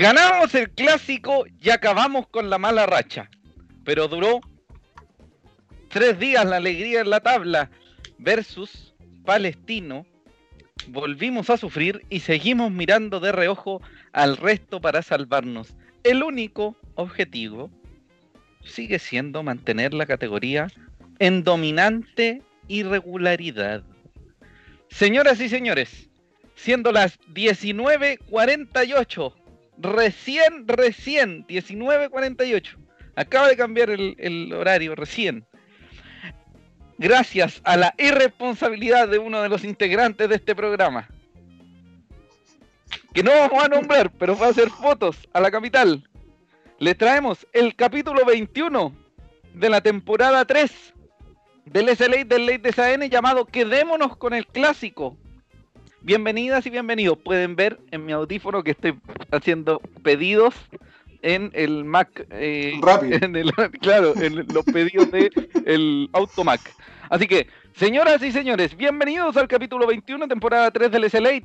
Ganamos el clásico y acabamos con la mala racha. Pero duró tres días la alegría en la tabla versus Palestino. Volvimos a sufrir y seguimos mirando de reojo al resto para salvarnos. El único objetivo sigue siendo mantener la categoría en dominante irregularidad. Señoras y señores, siendo las 19.48 recién, recién, 19.48. Acaba de cambiar el, horario, recién. Gracias a la irresponsabilidad de uno de los integrantes de este programa. Que no vamos a nombrar, pero va a hacer fotos a la capital. Le traemos el capítulo 21 de la temporada 3 del SLA del Ley de SAN llamado Quedémonos con el clásico. Bienvenidas y bienvenidos. Pueden ver en mi audífono que estoy haciendo pedidos en el Mac. Eh, Rápido. claro, en los pedidos de el Automac. Así que, señoras y señores, bienvenidos al capítulo 21, temporada 3 del SLA.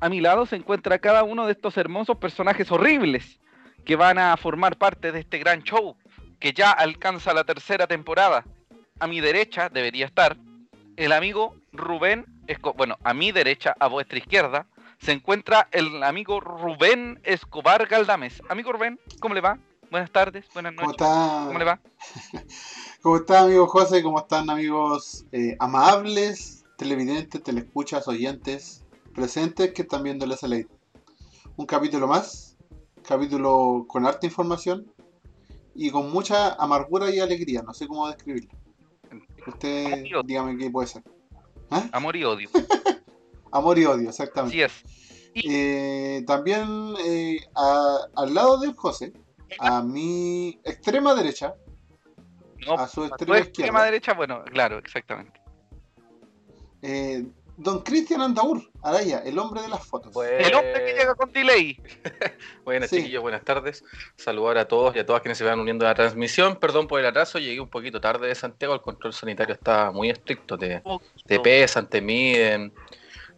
A mi lado se encuentra cada uno de estos hermosos personajes horribles que van a formar parte de este gran show que ya alcanza la tercera temporada. A mi derecha debería estar el amigo Rubén bueno, a mi derecha, a vuestra izquierda, se encuentra el amigo Rubén Escobar Galdames. Amigo Rubén, ¿cómo le va? Buenas tardes, buenas noches. ¿Cómo, le va? ¿Cómo está, amigo José? ¿Cómo están, amigos eh, amables, televidentes, telescuchas, oyentes, presentes que están viendo la SLA? Un capítulo más, capítulo con harta información y con mucha amargura y alegría. No sé cómo describirlo. Usted, dígame qué puede ser. ¿Ah? Amor y odio. Amor y odio, exactamente. Así es. Eh, también eh, al lado del José, a mi extrema derecha, a su extrema, extrema derecha, bueno, claro, exactamente. Eh, Don Cristian Andaur, Araya, el hombre de las fotos. El hombre que llega con delay. buenas chiquillos, buenas tardes. Saludar a todos y a todas quienes se van uniendo a la transmisión. Perdón por el atraso, llegué un poquito tarde de Santiago. El control sanitario está muy estricto. Te, te pesan, te miden,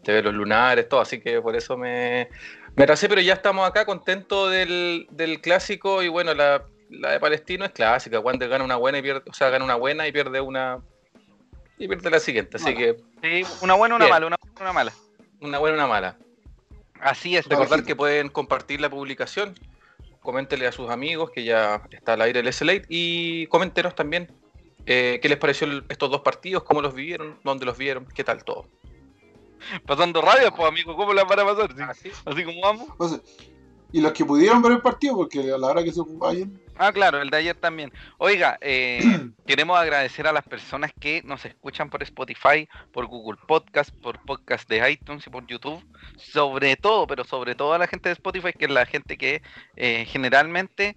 te ven los lunares, todo. Así que por eso me, me atrasé, pero ya estamos acá contentos del, del clásico. Y bueno, la, la de Palestino es clásica. Wander gana una buena y pierde, o sea, gana una buena y pierde una y pierde la siguiente. Así que. Sí, una buena, una mala, una buena, una mala. Una buena, una mala. Así es. Recordar que pueden compartir la publicación. Coméntenle a sus amigos que ya está al aire el SLA y coméntenos también eh, qué les pareció estos dos partidos, cómo los vivieron, dónde los vieron, qué tal todo. Pasando radio, pues amigo, ¿cómo la van a pasar? ¿Así? ¿Así como vamos? y los que pudieron ver el partido, porque a la hora que se vayan. Ah, claro, el de ayer también. Oiga, eh, queremos agradecer a las personas que nos escuchan por Spotify, por Google Podcast, por Podcast de iTunes y por YouTube. Sobre todo, pero sobre todo a la gente de Spotify, que es la gente que eh, generalmente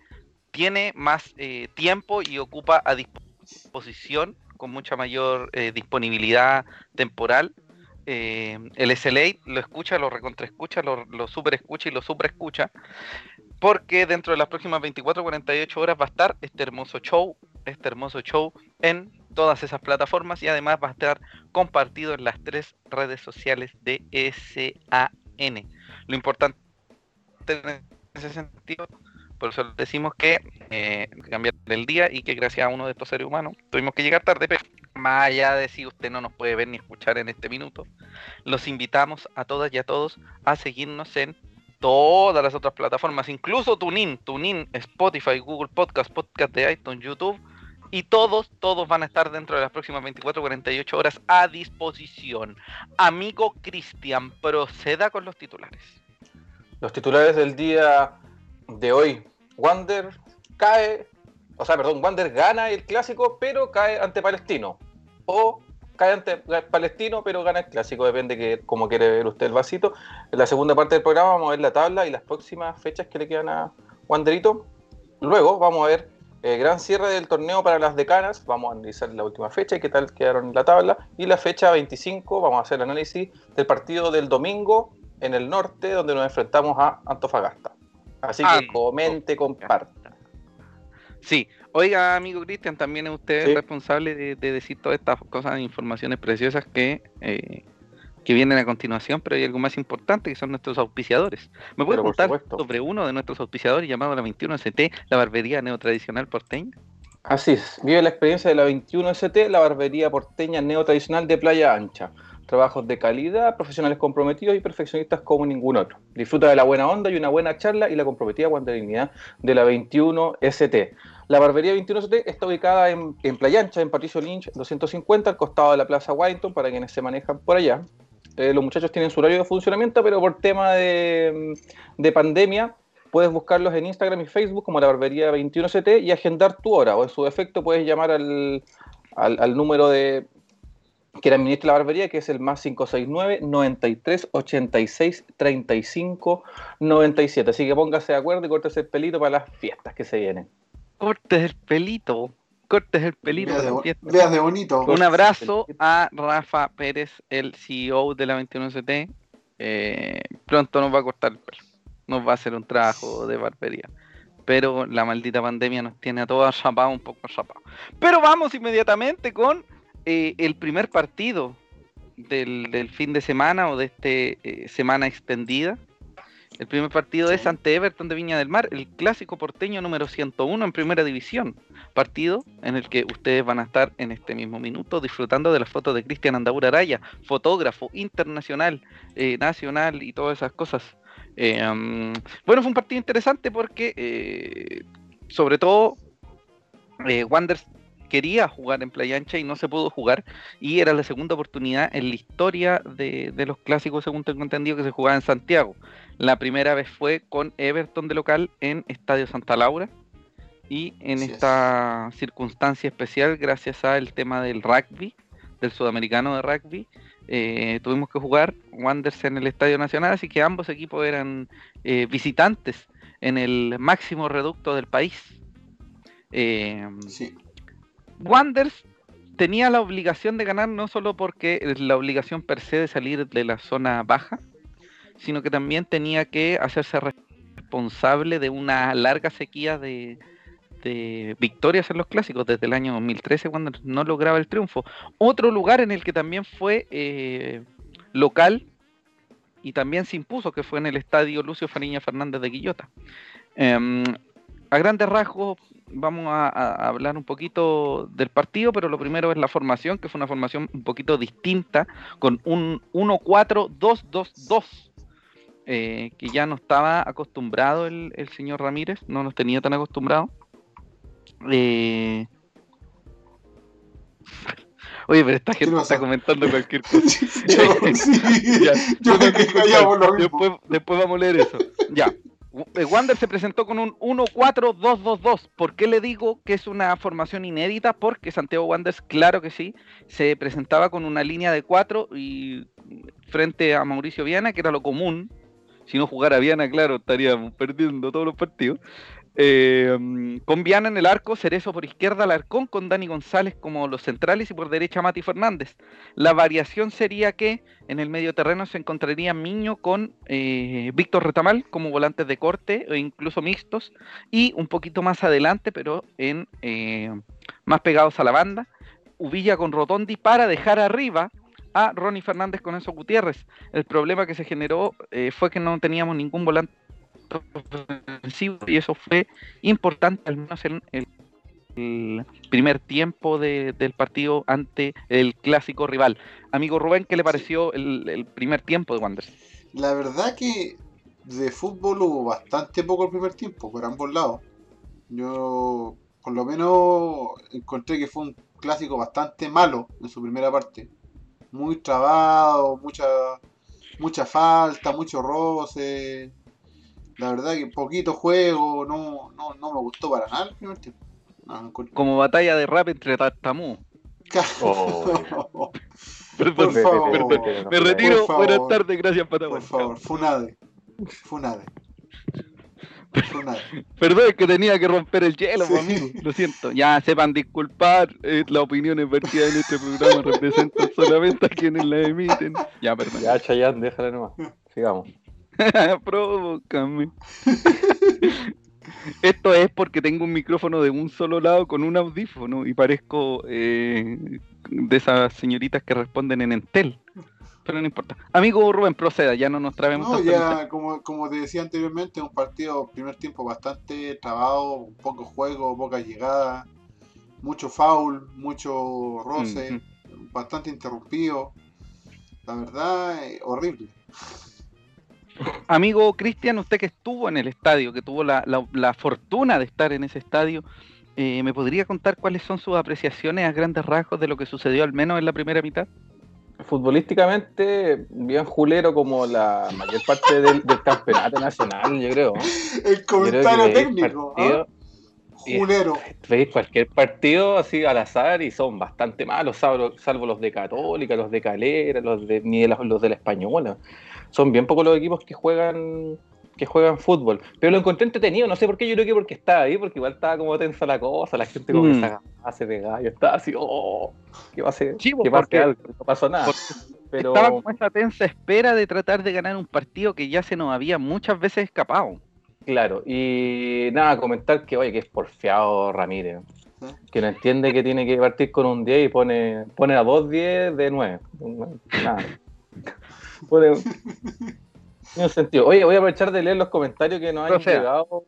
tiene más eh, tiempo y ocupa a disposición con mucha mayor disponibilidad temporal eh, el SLA lo escucha, lo recontraescucha, lo, lo super escucha y lo super escucha, porque dentro de las próximas 24 48 horas va a estar este hermoso show, este hermoso show en todas esas plataformas y además va a estar compartido en las tres redes sociales de SAN. Lo importante en ese sentido, por eso decimos que eh, cambiar el día y que gracias a uno de estos seres humanos tuvimos que llegar tarde, pero más allá de si usted no nos puede ver ni escuchar en este minuto, los invitamos a todas y a todos a seguirnos en todas las otras plataformas, incluso TuneIn, TuneIn, Spotify, Google Podcast, Podcast de iTunes, YouTube, y todos, todos van a estar dentro de las próximas 24, 48 horas a disposición. Amigo Cristian, proceda con los titulares. Los titulares del día de hoy. Wander cae o sea, perdón, Wander gana el clásico, pero cae ante Palestino. O cae ante Palestino, pero gana el clásico, depende de cómo quiere ver usted el vasito. En la segunda parte del programa vamos a ver la tabla y las próximas fechas que le quedan a Wanderito. Luego vamos a ver el gran cierre del torneo para las decanas, vamos a analizar la última fecha y qué tal quedaron en la tabla. Y la fecha 25 vamos a hacer el análisis del partido del domingo en el norte, donde nos enfrentamos a Antofagasta. Así que comente, comparte. Sí, oiga, amigo Cristian, también es usted responsable de, decir todas estas cosas, informaciones preciosas que eh, que vienen a continuación, pero hay algo más importante que son nuestros auspiciadores. ¿Me puede contar sobre uno de nuestros auspiciadores llamado la 21ST, la barbería neotradicional porteña? Así es, vive la experiencia de la 21ST, la barbería porteña neotradicional de Playa Ancha. Trabajos de calidad, profesionales comprometidos y perfeccionistas como ningún otro. Disfruta de la buena onda y una buena charla y la comprometida guandarinidad de la 21ST. La barbería 21ST está ubicada en, en Playa Ancha, en Patricio Lynch 250, al costado de la Plaza Washington, para quienes se manejan por allá. Eh, los muchachos tienen su horario de funcionamiento, pero por tema de, de pandemia, puedes buscarlos en Instagram y Facebook como la barbería 21CT y agendar tu hora. O en su defecto puedes llamar al, al, al número de que le administra la barbería, que es el más 569 93 86 35 97. Así que póngase de acuerdo y córtese el pelito para las fiestas que se vienen. Cortes el pelito, cortes el pelito. Veas de, veas bonito. Un abrazo a Rafa Pérez, el CEO de la 21ST. Eh, pronto nos va a cortar el pelo. Nos va a hacer un trabajo de barbería. Pero la maldita pandemia nos tiene a todos rapados, un poco rapados. Pero vamos inmediatamente con eh, el primer partido del, del fin de semana o de este semana extendida. El primer partido Sí. es ante Everton de Viña del Mar, el clásico porteño número 101 en primera división. Partido en el que ustedes van a estar en este mismo minuto disfrutando de las fotos de Cristian Andaura Araya, fotógrafo internacional, eh, nacional y todas esas cosas. Eh, um, bueno, fue un partido interesante porque, eh, sobre todo, Wanderers quería jugar en Playa Ancha y no se pudo jugar. Y era la segunda oportunidad en la historia de, de los clásicos, según tengo entendido, que se jugaba en Santiago. La primera vez fue con Everton de local en Estadio Santa Laura. Y en es. esta circunstancia especial, gracias al tema del rugby, del sudamericano de rugby, eh, tuvimos que jugar Wanderers en el Estadio Nacional, así que ambos equipos eran eh, visitantes en el máximo reducto del país. Eh, Sí. Wanderers tenía la obligación de ganar no solo porque la obligación per se de salir de la zona baja, sino que también tenía que hacerse responsable de una larga sequía de, de victorias en los clásicos desde el año 2013 cuando no lograba el triunfo. Otro lugar en el que también fue eh, local y también se impuso, que fue en el estadio Lucio Fariña Fernández de Quillota. Em, a grandes rasgos vamos a, a hablar un poquito del partido, pero lo primero es la formación, que fue una formación un poquito distinta, con un 1-4-2-2-2, eh, que ya no estaba acostumbrado el, el señor Ramírez, no nos tenía tan acostumbrado. Eh, Oye, pero esta gente está comentando cualquier cosa. yo, sí, Ya, yo te callado por lo mismo. Después, después vamos a leer eso. Ya. Eh, Wander se presentó con un 1-4-2-2-2. ¿Por qué le digo que es una formación inédita? Porque Santiago Wanderers, claro que sí, se presentaba con una línea de 4 y frente a Mauricio Viana, que era lo común. Si no jugara Viana, claro, estaríamos perdiendo todos los partidos. Eh, con Viana en el arco, Cerezo por izquierda, Alarcón con Dani González como los centrales y por derecha Mati Fernández. La variación sería que en el medio terreno se encontraría Miño con eh, Víctor Retamal como volantes de corte o incluso mixtos y un poquito más adelante, pero en eh, más pegados a la banda, Uvilla con Rotondi para dejar arriba a Ronnie Fernández con Enzo Gutiérrez. El problema que se generó eh, fue que no teníamos ningún volante ofensivo y eso fue importante al menos en el, el primer tiempo de- del partido ante el clásico rival. Amigo Rubén, ¿qué le pareció el, el primer tiempo de Wanderers? La verdad que de fútbol hubo bastante poco el primer tiempo, por ambos lados. Yo, por lo menos, encontré que fue un clásico bastante malo en su primera parte. Muy trabado, mucha, mucha falta, mucho roce. La verdad que poquito juego, no, no, no me gustó para nada el primer tiempo. No, no encontré- Como batalla de rap entre tartamú. Oh. Perdón, Por favor. perdón. Me retiro. Por Buenas tardes, gracias Por Patagonia. favor, Funade. Funade. Funade. Perdón, es que tenía que romper el hielo, Sí. amigo. Lo siento. Ya sepan disculpar. eh, las opiniones vertidas en este programa representan solamente a quienes la emiten. Ya, perdón. Ya, Chayanne, déjala nomás. Sigamos. Provócame. Esto es porque tengo un micrófono de un solo lado con un audífono y parezco eh, de esas señoritas que responden en Entel. pero no importa. Amigo Rubén, proceda, ya no nos traemos. No, ya, como, como te decía anteriormente, un partido, primer tiempo bastante trabado, poco juego, poca llegada, mucho foul, mucho roce, bastante interrumpido. La verdad, eh, horrible. Amigo Cristian, usted que estuvo en el estadio, que tuvo la, la, fortuna de estar en ese estadio, eh, ¿me podría contar cuáles son sus apreciaciones a grandes rasgos de lo que sucedió al menos en la primera mitad? Futbolísticamente, bien julero como la mayor parte del, campeonato nacional, yo creo. El comentario técnico. ¿ah? Julero. Veis cualquier partido así al azar y son bastante malos, salvo, los de Católica, los de Calera, los de, ni los de la Española. Son bien pocos los equipos que juegan que juegan fútbol. Pero lo encontré entretenido, no sé por qué, yo creo que porque estaba ahí, porque igual estaba como tensa la cosa, la gente como que mm. se hace de gallo, estaba así, oh, ¿qué va a hacer? Sí, ¿Qué va a No pasó nada. Pero... Estaba como esa tensa espera de tratar de ganar un partido que ya se nos había muchas veces escapado. Claro, y nada, comentar que, oye, que es porfiado Ramírez, que no entiende que tiene que partir con un 10 y pone, pone a dos 10 de 9. Nada. Pone, tiene sentido. Oye, voy a aprovechar de leer los comentarios que nos han llegado.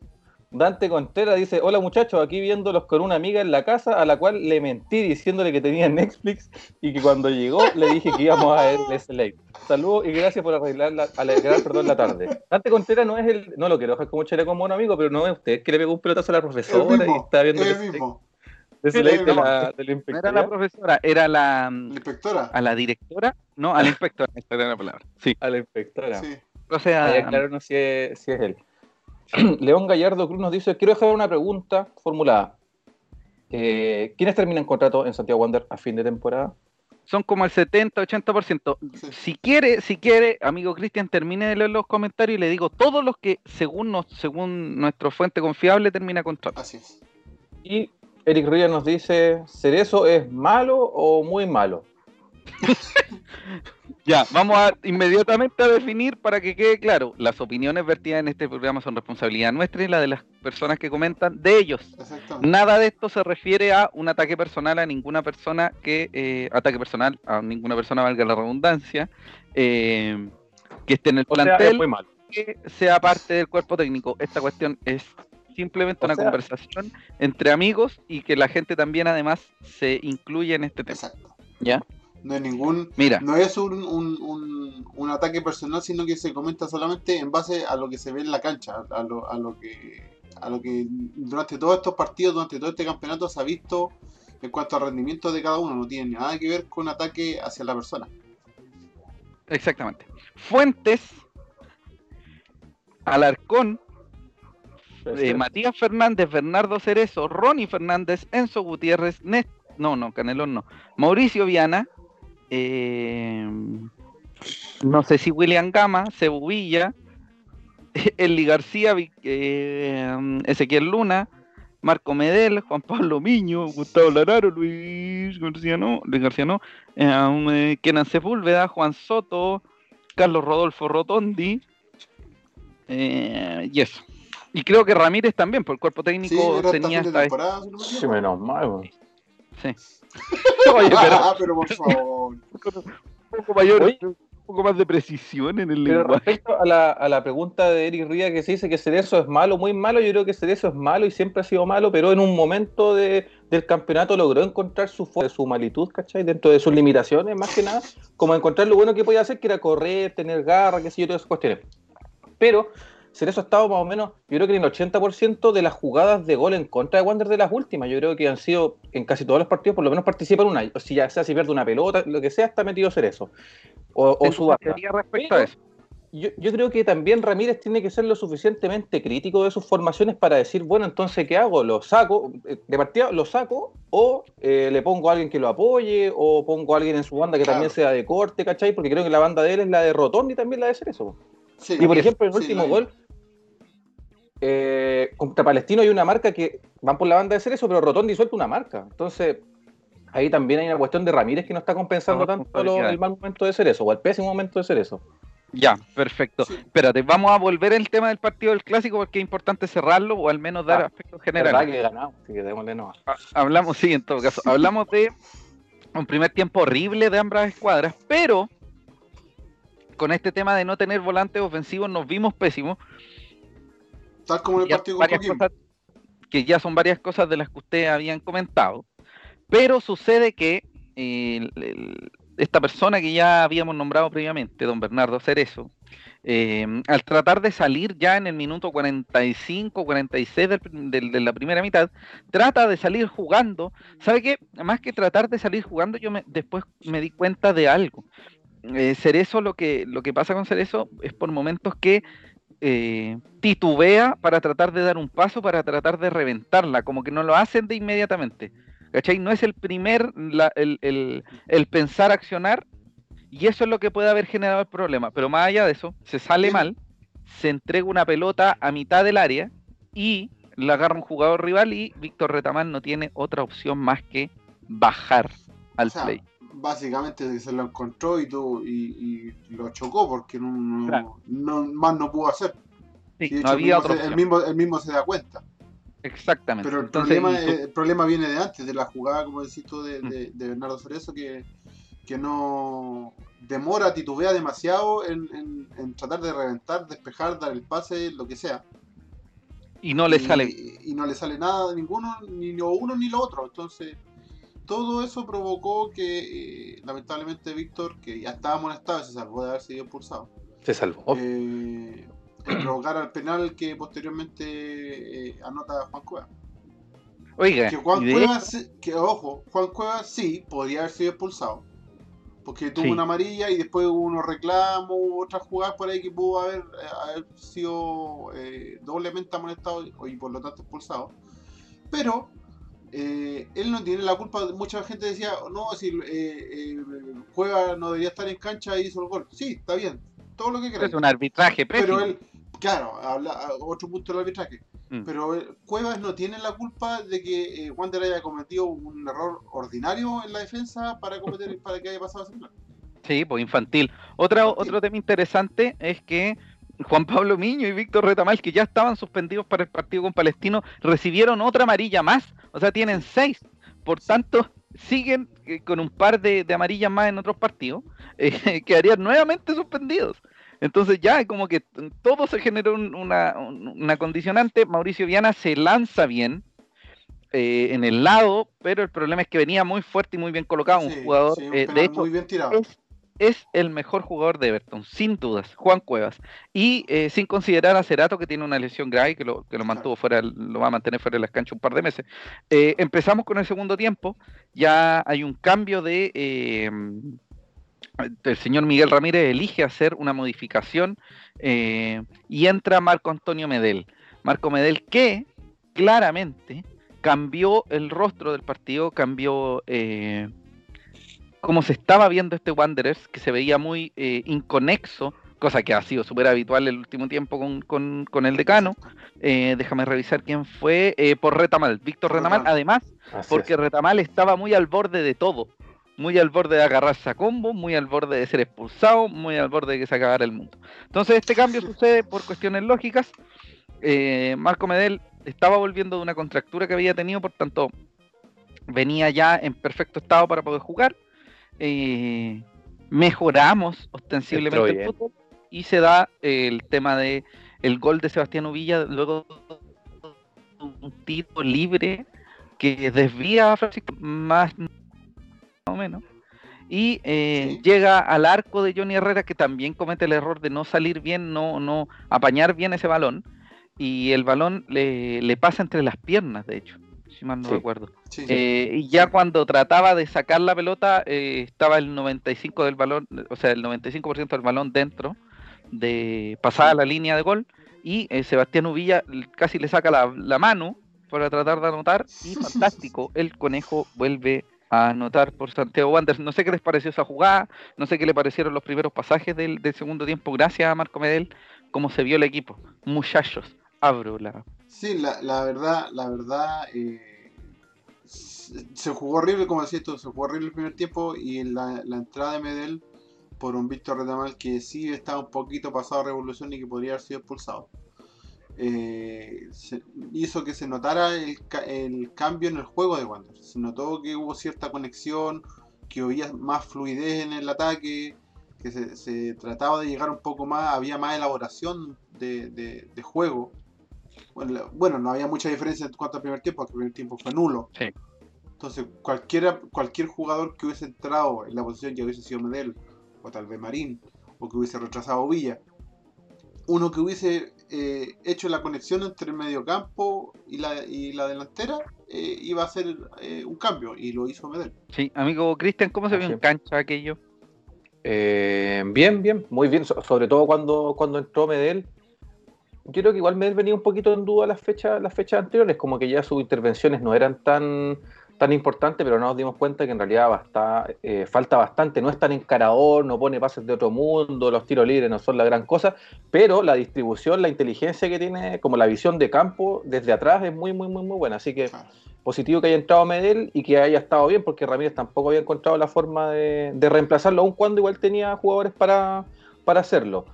Dante Contreras dice, hola muchachos, aquí viéndolos con una amiga en la casa a la cual le mentí diciéndole que tenía Netflix y que cuando llegó le dije que íbamos a ver Slate. Saludos y gracias por arreglar la, alegrar perdón, la tarde. Dante Contreras no es el, no lo quiero dejar como chile como un amigo, pero no es usted, que le pegó un pelotazo a la profesora y está viendo el mismo. Slate de la, No era la profesora, era la, mm, inspectora. A la directora, no, a la inspectora, esta era la palabra. Sí. A la inspectora. Sí. O sea, claro, no si es, si es él. León Gallardo Cruz nos dice, quiero dejar una pregunta formulada. Eh, ¿Quiénes terminan contrato en Santiago Wander a fin de temporada? Son como el 70-80%. Si quiere, si quiere, amigo Cristian, termine de leer los comentarios y le digo todos los que, según, nos, según nuestra fuente confiable, termina contrato. Así es. Y Eric Ríos nos dice, ¿Cerezo es malo o muy malo? Ya, vamos a inmediatamente a definir para que quede claro. Las opiniones vertidas en este programa son responsabilidad nuestra y la de las personas que comentan de ellos. Nada de esto se refiere a un ataque personal a ninguna persona que eh, ataque personal a ninguna persona valga la redundancia eh, que esté en el plantel que sea parte del cuerpo técnico. Esta cuestión es simplemente una conversación entre amigos y que la gente también además se incluye en este tema. Exacto. ¿Ya? No es ningún. Mira. No es un, un, ataque personal, sino que se comenta solamente en base a lo que se ve en la cancha, a lo, a lo que a lo que durante todos estos partidos, durante todo este campeonato se ha visto en cuanto al rendimiento de cada uno. No tiene nada que ver con ataque hacia la persona. Exactamente. Fuentes, Alarcón, eh, Matías Fernández, Bernardo Cerezo, Ronnie Fernández, Enzo Gutiérrez, Nest no, no, Canelón no, Mauricio Viana, eh, no sé si William Gama, Cebubilla, Eli García, eh, Ezequiel Luna, Marco Medel, Juan Pablo Miño, Gustavo Lararo, Luis García no, Luis García no, eh, Kenan Sepúlveda, Juan Soto, Carlos Rodolfo Rotondi, y eso. Y creo que Ramírez también, por el cuerpo técnico tenía esta. Sí, menos mal. Sí. Ah, pero, por favor. Un poco mayor, un poco más de precisión en el pero Respecto a la, a la pregunta de Eric Ría que se dice que Cerezo es malo, muy malo, yo creo que Cerezo es malo y siempre ha sido malo, pero en un momento de, del campeonato logró encontrar su su malitud, ¿cachai? Dentro de sus limitaciones, más que nada, como encontrar lo bueno que podía hacer, que era correr, tener garra, qué sé yo, todas esas cuestiones. Pero Cerezo ha estado más o menos, yo creo que en el 80% de las jugadas de gol en contra de Wander de las últimas. Yo creo que han sido en casi todos los partidos, por lo menos participan una. O si ya sea si pierde una pelota, lo que sea, está metido Cerezo. O, o su respecto a eso. Yo, yo, creo que también Ramírez tiene que ser lo suficientemente crítico de sus formaciones para decir, bueno, entonces, ¿qué hago? ¿Lo saco? Eh, de partida, ¿lo saco? ¿O eh, le pongo a alguien que lo apoye? ¿O pongo a alguien en su banda que también sea de corte, ¿cachai? Porque creo que la banda de él es la de Rotondi y también la de Cerezo. y por ejemplo, el último gol, eh, contra Palestino hay una marca que van por la banda de ser eso, pero Rotondi suelta una marca. Entonces, ahí también hay una cuestión de Ramírez que no está compensando tanto el mal momento de ser eso, o el pésimo momento de ser eso. Ya, perfecto. Espérate, vamos a volver al tema del partido del clásico porque es importante cerrarlo o al menos dar ah, aspectos generales. que ganamos, así que no. Ah, hablamos, sí, en todo caso. hablamos de un primer tiempo horrible de ambas escuadras, pero con este tema de no tener volantes ofensivos nos vimos pésimos. Tal como en el partido con. Cosas, que ya son varias cosas de las que ustedes habían comentado. Pero sucede que eh, esta persona que ya habíamos nombrado previamente, don Bernardo Cerezo, eh, al tratar de salir ya en el minuto 45, 46 de la primera mitad, trata de salir jugando. ¿Sabe qué? Más que tratar de salir jugando, yo me, después me di cuenta de algo. Eh, Cerezo, lo que, lo que pasa con Cerezo es por momentos que eh, titubea para tratar de dar un paso, para tratar de reventarla, como que no lo hacen de inmediatamente. ¿Cachai? No es el primer, el, el, el, pensar accionar, y eso es lo que puede haber generado el problema. Pero más allá de eso, se sale mal, se entrega una pelota a mitad del área y la agarra un jugador rival y Víctor Retamán no tiene otra opción más que bajar al play. Básicamente se lo encontró y, tú, y, lo chocó porque no, no, más no pudo hacer. no había otro el, mismo, el mismo se da cuenta. Exactamente. Pero el, problema, el problema viene de antes, de la jugada, como decís tú, de, de, de Bernardo Cerezo, que, que no demora, titubea demasiado en, en, tratar de reventar, despejar, dar el pase, lo que sea. Y no le sale. Y no le sale nada, ninguno, ni lo uno ni lo otro. Entonces, todo eso provocó que, eh, lamentablemente, Víctor, que ya estaba molestado, se salvó de haber sido expulsado. Se salvó. Eh, provocar al penal que posteriormente eh, anota Juan Cueva. Oiga, que Juan Cueva, que ojo, Juan Cueva sí podría haber sido expulsado porque tuvo una amarilla y después hubo unos reclamos, otras jugadas por ahí que pudo haber, eh, sido eh, doblemente amonestado y por lo tanto expulsado. Pero eh, él no tiene la culpa. Mucha gente decía, no, si juega no debería estar en cancha y hizo el gol. Sí, está bien, todo lo que quieras. Es un arbitraje, pero él, claro, habla, otro punto del arbitraje. Mm. Pero eh, Cuevas no tiene la culpa de que eh, Wander haya cometido un error ordinario en la defensa para cometer para que haya pasado ese plan. Sí, pues infantil. Otra, Otro tema interesante es que Juan Pablo Miño y Víctor Retamal, que ya estaban suspendidos para el partido con Palestino, recibieron otra amarilla más. O sea, tienen seis. Por tanto, siguen eh, con un par de, amarillas más en otros partidos. Eh, quedarían nuevamente suspendidos. Entonces ya como que todo se generó una, condicionante. Mauricio Viana se lanza bien eh, en el lado, pero el problema es que venía muy fuerte y muy bien colocado. un jugador, eh, de hecho, Es, el mejor jugador de Everton, sin dudas, Juan Cuevas. Y eh, sin considerar a Cerato, que tiene una lesión grave que lo, que lo mantuvo fuera, lo va a mantener fuera de las canchas un par de meses. empezamos con el segundo tiempo. Ya hay un cambio de el señor Miguel Ramírez elige hacer una modificación eh, y entra Marco Antonio Medel. Marco Medel que claramente cambió el rostro del partido, cambió eh, cómo se estaba viendo este Wanderers, que se veía muy eh, inconexo, cosa que ha sido súper habitual el último tiempo con, el decano. déjame revisar quién fue, por Retamal, Víctor Retamal, además, porque Retamal estaba muy al borde de todo muy al borde de agarrarse a combo, muy al borde de ser expulsado, muy al borde de que se acabara el mundo. Entonces este cambio sucede por cuestiones lógicas. Eh, Marco Medel estaba volviendo de una contractura que había tenido, por tanto venía ya en perfecto estado para poder jugar. Eh, mejoramos ostensiblemente el fútbol y se da el tema de el gol de Sebastián Uvilla luego un tiro libre que desvía a Francisco más o menos. Y eh, llega al arco de Johnny Herrera, que también comete el error de no salir bien, no, no apañar bien ese balón. Y el balón le, pasa entre las piernas, de hecho, si mal no recuerdo. Eh, y ya cuando trataba de sacar la pelota, eh, estaba el 95% del balón, o sea, el 95% del balón dentro de pasada la línea de gol. Y Sebastián Uvilla casi le saca la, la mano para tratar de anotar. Y fantástico, el conejo vuelve a anotar por Santiago Wanderers. No sé qué les pareció esa jugada, no sé qué le parecieron los primeros pasajes del, segundo tiempo. Gracias a Marco Medel, cómo se vio el equipo. Muchachos, abro la. Sí, la, la verdad, la verdad, eh, se jugó horrible, como decía esto, se jugó horrible el primer tiempo y la, la entrada de Medel por un Víctor Retamal que sí estaba un poquito pasado revolución y que podría haber sido expulsado eh, hizo que se notara el, el, cambio en el juego de Wanderers. Se notó que hubo cierta conexión, que había más fluidez en el ataque, que se, se trataba de llegar un poco más, había más elaboración de juego. Bueno, no había mucha diferencia en cuanto al primer tiempo, porque el primer tiempo fue nulo. Sí. Entonces, cualquiera, cualquier jugador que hubiese entrado en la posición ya hubiese sido Medel, o tal vez Marín, o que hubiese retrasado Villa, uno que hubiese eh, hecho la conexión entre el mediocampo y la, y la delantera, eh, iba a hacer eh, un cambio, y lo hizo Medel. Sí, amigo Cristian, ¿cómo se vio en cancha aquello? Eh, bien, bien, muy bien, so- sobre todo cuando, cuando entró Medel. Yo creo que igual Medel venía un poquito en duda las fechas, las fechas anteriores, como que ya sus intervenciones no eran tan, tan importantes, pero nos dimos cuenta que en realidad basta, eh, falta bastante, no es tan encarador, no pone pases de otro mundo, los tiros libres no son la gran cosa, pero la distribución, la inteligencia que tiene, como la visión de campo desde atrás es muy, muy, muy, muy buena. Así que Claro. positivo que haya entrado Medel y que haya estado bien, porque Ramírez tampoco había encontrado la forma de, de reemplazarlo, aun cuando igual tenía jugadores para, para hacerlo.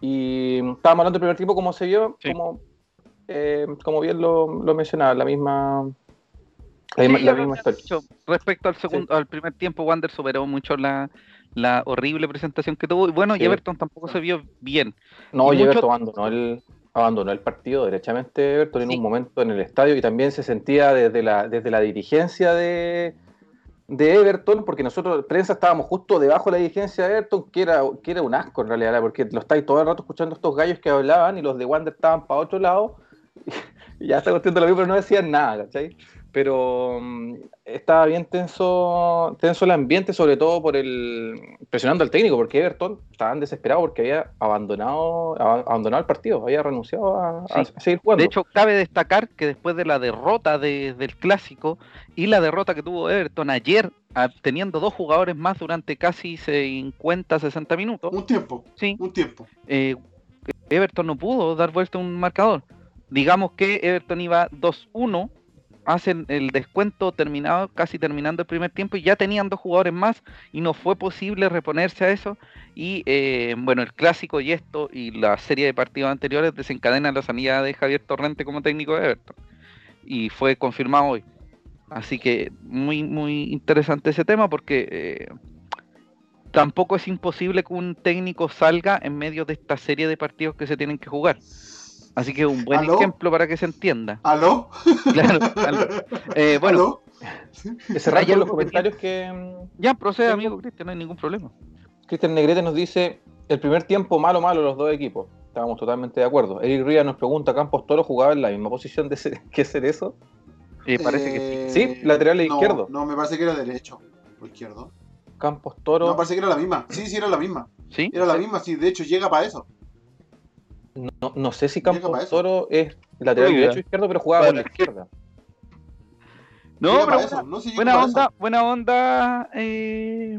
Y estábamos hablando del primer tiempo, como se vio, Sí. como, eh, como bien lo, lo mencionaba, la misma, la misma, la historia. dicho. Respecto al segundo, al primer tiempo, Wander superó mucho la, la horrible presentación que tuvo. Y bueno. Everton tampoco se vio bien. No, y Everton abandonó el, abandonó el partido derechamente Everton en un momento en el estadio y también se sentía desde la, desde la dirigencia de, de Everton, porque nosotros, prensa, estábamos justo debajo de la dirigencia de Everton, que era, que era un asco en realidad, porque lo estáis todo el rato escuchando estos gallos que hablaban y los de Wander estaban para otro lado y ya está cuestión de lo mismo, pero no decían nada, ¿cachai? Pero mm, estaba bien tenso, tenso el ambiente, sobre todo por el presionando al técnico, porque Everton estaban desesperados porque había abandonado, ab- abandonado el partido, había renunciado a, a- Sí. a seguir jugando. De hecho, cabe destacar que después de la derrota de- del clásico y la derrota que tuvo Everton ayer, teniendo dos jugadores más durante casi 50, 60 minutos, Un tiempo, sí, un tiempo. eh, Everton no pudo dar vuelta a un marcador. Digamos que Everton iba 2-1, hacen el descuento terminado, casi terminando el primer tiempo, y ya tenían dos jugadores más, y no fue posible reponerse a eso. Y eh, bueno, el clásico y esto, y la serie de partidos anteriores desencadenan la salida de Javier Torrente como técnico de Everton. Y fue confirmado hoy. Así que muy, muy interesante ese tema porque eh, tampoco es imposible que un técnico salga en medio de esta serie de partidos que se tienen que jugar. Así que un buen ¿Aló? ejemplo para que se entienda. ¿Aló? Claro, aló. Eh, bueno. Cerrar ¿hay con los comentarios que ya procede, amigo Cristian, no hay ningún problema. Cristian Negrete nos dice, el primer tiempo malo, malo los dos equipos. Estábamos totalmente de acuerdo. Eric Ría nos pregunta, ¿Campos Toro jugaba en la misma posición de ese- que ser eso? Eh, parece que sí. Sí, lateral no, izquierdo. No, me parece que era derecho o izquierdo. Campos Toro... No, parece que era la misma. Sí, sí, era la misma. ¿Sí? Era la misma, sí, de hecho llega para eso. No, no sé si Campos. Toro es lateral Oiga. derecho o izquierdo, pero jugaba por la izquierda. No, pero eso. No, buena onda, eso. buena onda. eh,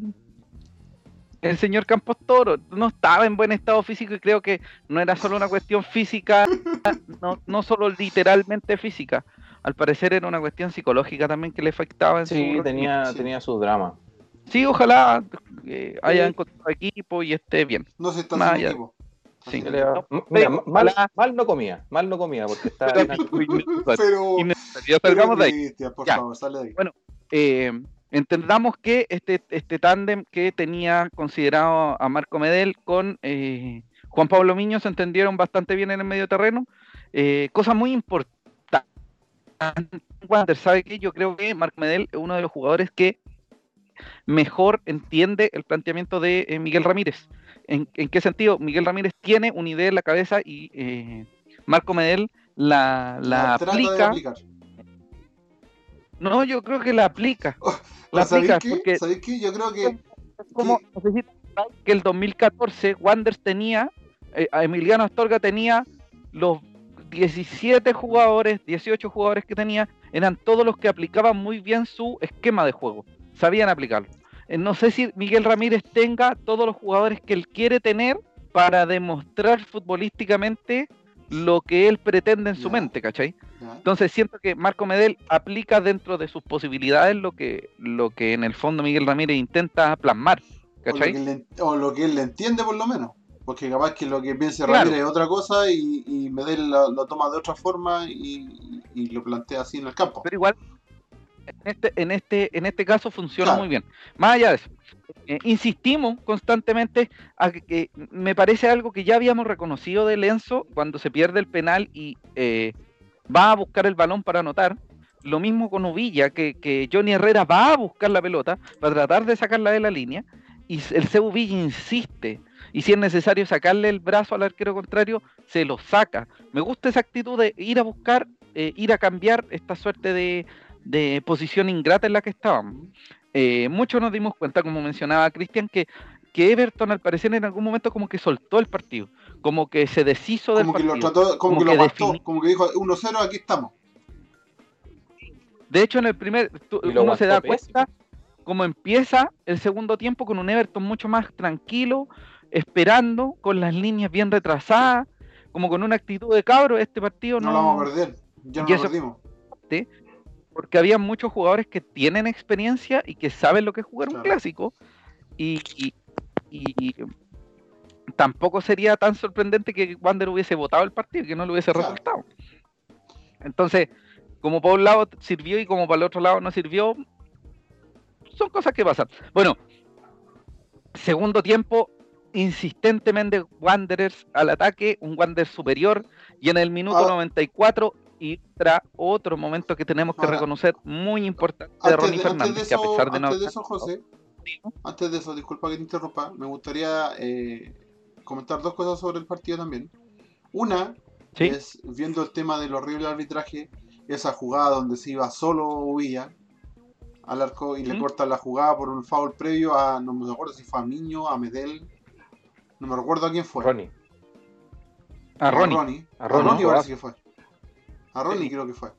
el señor Campos Toro no estaba en buen estado físico y creo que no era solo una cuestión física, no, no solo literalmente física. Al parecer era una cuestión psicológica también que le afectaba en Sí, su tenía, sí. tenía su drama. Sí, ojalá eh, haya Sí. encontrado equipo y esté bien. No se está Más equipo. Sí. Era- No, mira, mal, no comía, mal no comía, porque está... Pero, pero salgamos de ahí. Cristian, por Ya. favor, sale de ahí. Bueno, eh, entendamos que este, este tándem que tenía considerado a Marco Medel con eh, Juan Pablo Miño se entendieron bastante bien en el medio terreno. Eh, cosa muy importante. Wander, ¿sabe qué? Yo creo que Marco Medel es uno de los jugadores que mejor entiende el planteamiento de eh, Miguel Ramírez. ¿En, en qué sentido? Miguel Ramírez tiene una idea en la cabeza y eh, Marco Medel la, la aplica. aplicar. No, yo creo que la aplica. La ¿O ¿Sabéis aplica qué? porque ¿Sabéis qué? Yo creo que como que el 2014 Wanderers tenía, eh, a Emiliano Astorga tenía los 17 jugadores, 18 jugadores que tenía, eran todos los que aplicaban muy bien su esquema de juego, sabían aplicarlo. Eh, no sé si Miguel Ramírez tenga todos los jugadores que él quiere tener para demostrar futbolísticamente lo que él pretende en su mente, ¿cachai? Entonces siento que Marco Medel aplica dentro de sus posibilidades lo que, lo que en el fondo Miguel Ramírez intenta plasmar. o, lo ¿Cachai? que o lo que él le entiende por lo menos. Porque capaz que lo que piense Claro. Ramírez es otra cosa y, y Medel lo, lo toma de otra forma y, y lo plantea así en el campo. Pero igual, en este, en este, en este caso funciona muy bien. Más allá de eso, eh, insistimos constantemente a que, me parece algo que ya habíamos reconocido de Lenzo cuando se pierde el penal y eh, va a buscar el balón para anotar. Lo mismo con Uvilla, que, que, Johnny Herrera va a buscar la pelota para tratar de sacarla de la línea y el CEU Villa insiste. Y si es necesario sacarle el brazo al arquero contrario, se lo saca. Me gusta esa actitud de ir a buscar, eh, ir a cambiar esta suerte de, de posición ingrata en la que estábamos. Eh, muchos nos dimos cuenta, como mencionaba Cristian, que, que Everton al parecer en algún momento como que soltó el partido, como que se deshizo del como partido. Que lo trató, como, que, lo como que dijo 1-0, aquí estamos. De hecho, en el primer, uno se da cuenta como empieza el segundo tiempo con un Everton mucho más tranquilo, esperando, con las líneas bien retrasadas, como con una actitud de cabro, este partido no... No lo vamos a perder, ya no lo perdimos porque había muchos jugadores que tienen experiencia y que saben lo que es jugar un clásico. Y, tampoco sería tan sorprendente que Wander hubiese votado el partido, que no lo hubiese resultado. Entonces, como por un lado sirvió y como para el otro lado no sirvió, son cosas que pasan. Bueno, segundo tiempo, insistentemente Wanderers al ataque, un Wander superior, y en el minuto 94 y tra otro momento que tenemos que reconocer muy importante de Ronnie Fernández, que a pesar de no... Antes de eso, José, antes de eso, disculpa que te interrumpa, me gustaría eh, comentar dos cosas sobre el partido también. Una es, viendo el tema del horrible arbitraje, esa jugada donde se iba solo Villa al arco y le corta la jugada por un foul previo a, no me acuerdo si fue a Miño, a Medel, no me recuerdo a quién fue. Ronnie. A Ronnie. A Ronnie, parece que fue a Ronnie creo que fue.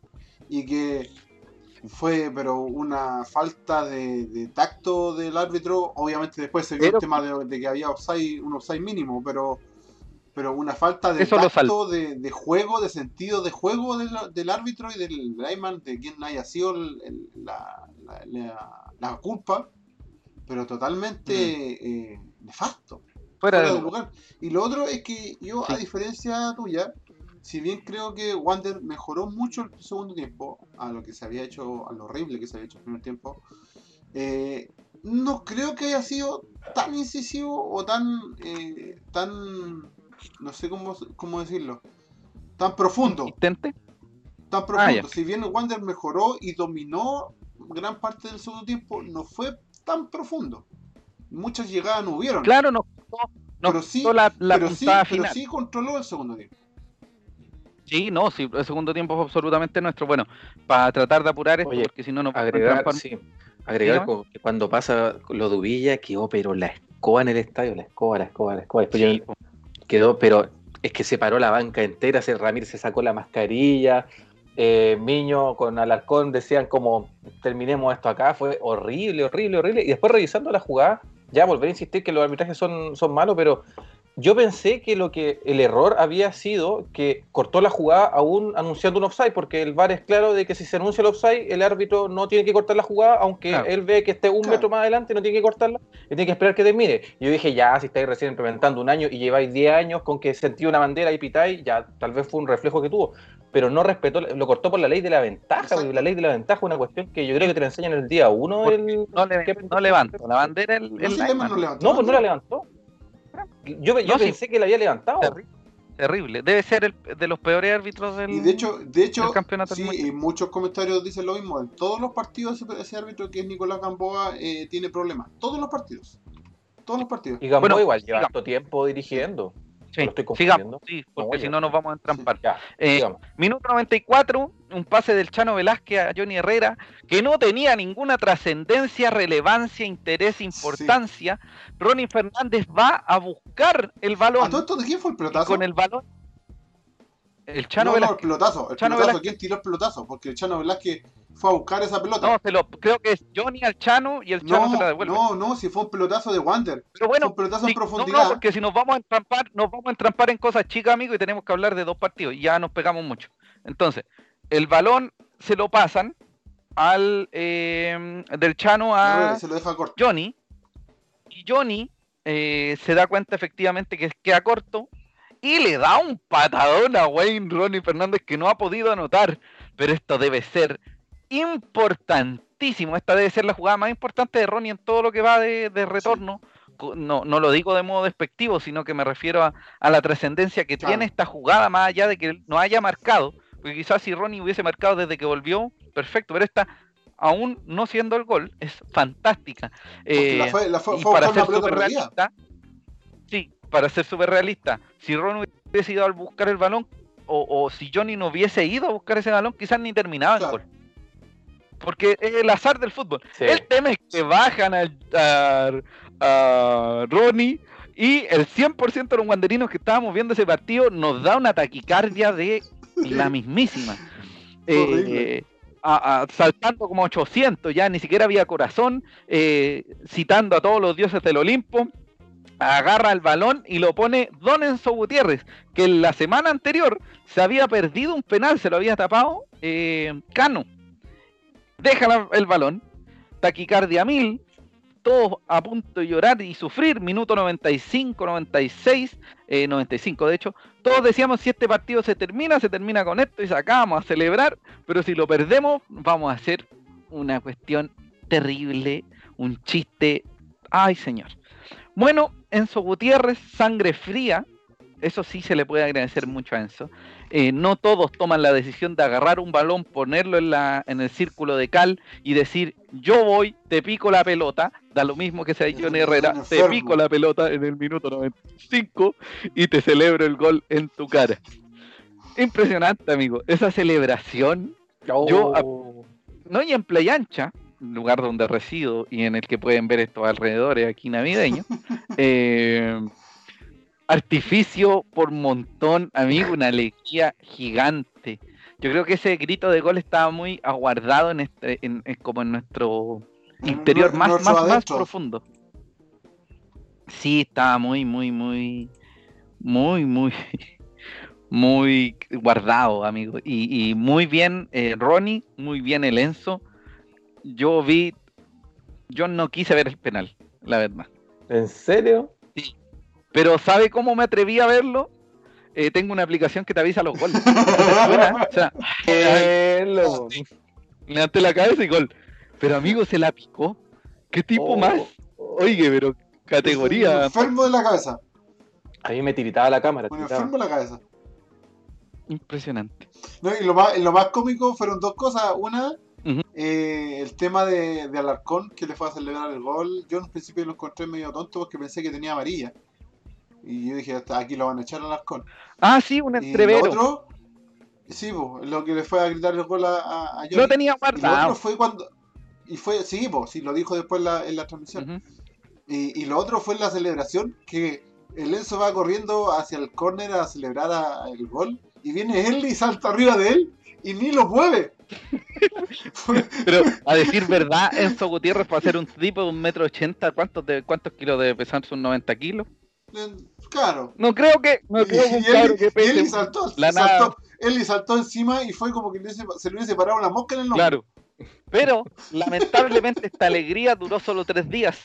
Y que fue pero una falta de, tacto del árbitro. Obviamente después se vio el tema de, que había un offside mínimo, pero pero una falta de tacto, de, juego, de sentido de juego del, árbitro y del Rayman, de quien haya sido la, la, culpa, pero totalmente mm. eh, nefasto. Fuera, de lugar. Y lo otro es que yo, a diferencia tuya, si bien creo que Wander mejoró mucho el segundo tiempo, a lo que se había hecho, a lo horrible que se había hecho el primer tiempo, eh, no creo que haya sido tan incisivo o tan, eh, tan, no sé cómo, cómo decirlo, tan profundo. ¿Intente? Tan ah, profundo. si bien Wander mejoró y dominó gran parte del segundo tiempo, no fue tan profundo. Muchas llegadas no hubieron. Claro, no. no pero sí, la, pero, sí, pero sí controló el segundo tiempo. Sí, no, sí, el segundo tiempo es absolutamente nuestro. Bueno, para tratar de apurar esto, porque si no, no agregar, sí, agregar que cuando pasa lo de Uvilla quedó, pero la escoba en el estadio, la escoba, la escoba, la escoba. quedó, pero es que se paró la banca entera, se Ramírez se sacó la mascarilla, eh, Miño con Alarcón decían como terminemos esto acá, fue horrible, horrible, horrible. Y después revisando la jugada, ya volver a insistir que los arbitrajes son, son malos, pero yo pensé que lo que el error había sido que cortó la jugada aún anunciando un offside, porque el VAR es claro de que si se anuncia el offside, el árbitro no tiene que cortar la jugada, aunque él ve que esté un metro más adelante, no tiene que cortarla, y tiene que esperar que termine. Yo dije, ya, si estáis recién implementando un año y lleváis 10 años con que sentí una bandera y pitáis, ya tal vez fue un reflejo que tuvo, pero no respetó, lo cortó por la ley de la ventaja, porque la ley de la ventaja es una cuestión que yo creo que te la enseñan el día uno. El, no, le, no levantó la bandera el, no, pues no la levantó. Yo, pensé que la había levantado. Terrible. Debe ser el, de los peores árbitros del, y de hecho, de hecho campeonato. Sí, y muchos comentarios dicen lo mismo. En todos los partidos ese, árbitro que es Nicolás Gamboa eh, tiene problemas. Todos los partidos. Todos los partidos. Y Gamboa igual lleva tanto tiempo dirigiendo. Sí, sigamos, sí, porque si no nos vamos a entrampar. Eh, minuto 94, un pase del Chano Velázquez a Johnny Herrera, que no tenía ninguna trascendencia, relevancia, interés, importancia. Ronnie Fernández va a buscar el balón. ¿A todo esto de quién fue el pelotazo? con el balón. El Chano Velázquez. el pelotazo. El pelotazo. ¿Quién tiró el pelotazo? Porque el Chano Velázquez fue a buscar esa pelota. No, se lo, creo que es Johnny al Chano y el Chano se la devuelve. No, no, si fue un pelotazo de Wander. Pero bueno, un pelotazo en profundidad. No, porque si nos vamos a entrampar, nos vamos a entrampar en cosas chicas, amigo, y tenemos que hablar de dos partidos. Y ya nos pegamos mucho. Entonces, el balón se lo pasan al eh, del Chano a Johnny. Y Johnny eh, se da cuenta efectivamente que queda corto y le da un patadón a Wayne Ronnie Fernández que no ha podido anotar. Pero esto debe ser importantísimo. Esta debe ser la jugada más importante de Ronnie en todo lo que va de, retorno. No, no lo digo de modo despectivo, sino que me refiero a, la trascendencia que tiene esta jugada, más allá de que no haya marcado. Porque quizás si Ronnie hubiese marcado desde que volvió, perfecto, pero esta, aún no siendo el gol, es fantástica. Eh, y para ser súper realista, sí, para ser súper realista, si Ronnie hubiese ido a buscar el balón, o, si Johnny no hubiese ido a buscar ese balón, quizás ni terminaba el gol. Porque es el azar del fútbol. El tema es que bajan a, a, Ronnie y el 100% de los guanderinos que estábamos viendo ese partido nos da una taquicardia de la mismísima. Eh, saltando como 800, ya ni siquiera había corazón, eh, citando a todos los dioses del Olimpo, agarra el balón y lo pone Don Enzo Gutiérrez, que la semana anterior se había perdido un penal, se lo había tapado eh, Cano. Deja el balón, taquicardia mil, todos a punto de llorar y sufrir, minuto 95, 96, 95 de hecho, todos decíamos si este partido se termina, se termina con esto y sacamos a celebrar, pero si lo perdemos vamos a hacer una cuestión terrible, un chiste, ay señor. Bueno, Enzo Gutiérrez, sangre fría, eso sí se le puede agradecer mucho a Enzo. Eh, no todos toman la decisión de agarrar un balón, ponerlo en, la, en el círculo de cal y decir, yo voy, te pico la pelota, da lo mismo que sea Johnny Herrera, te pico la pelota en el minuto 95 y te celebro el gol en tu cara. Impresionante, amigo. Esa celebración. Yo, oh. no, y en Playa Ancha, lugar donde resido y en el que pueden ver estos alrededores aquí navideños, eh, artificio por montón, amigo, una alegría gigante. Yo creo que ese grito de gol estaba muy aguardado en este, en, como en nuestro interior más, más, más profundo. Sí, estaba muy, muy, muy, muy, muy, muy guardado, amigo. Y, muy bien eh, Ronnie, muy bien el Enzo. Yo vi, yo no quise ver el penal, la verdad. ¿En serio? Pero ¿sabe cómo me atreví a verlo? Eh, tengo una aplicación que te avisa los goles. o sea, levanté la cabeza y gol. Pero amigo, se la picó. ¿Qué tipo oh. más? Oye, pero categoría. enfermo de la cabeza. A mí me tiritaba la cámara. Un enfermo de la cabeza. Impresionante. y lo más, lo más cómico fueron dos cosas. Una, eh, el tema de, de, Alarcón, que le fue a celebrar el gol. Yo en principio lo encontré medio tonto porque pensé que tenía amarilla. Y yo dije, aquí lo van a echar al arcón. Ah, sí, un entrevero. Y otro, sí, lo que le fue a gritar el gol a, a Lo tenía guardado. Y lo otro fue cuando. Y fue, sí, pues, sí, lo dijo después en la transmisión. y, y, lo otro fue en la celebración, que el Enzo va corriendo hacia el córner a celebrar el gol. Y viene él y salta arriba de él y ni lo mueve. Pero a decir verdad, Enzo Gutiérrez para ser un tipo de un metro ochenta, ¿cuántos, de, ¿cuántos kilos debe pesar? ¿Son 90 kilos? Claro. No creo que. No creo él, que y él saltó, saltó, él saltó encima y fue como que se le hubiese parado una mosca en el nombre. Claro. Pero, lamentablemente, esta alegría duró solo tres días.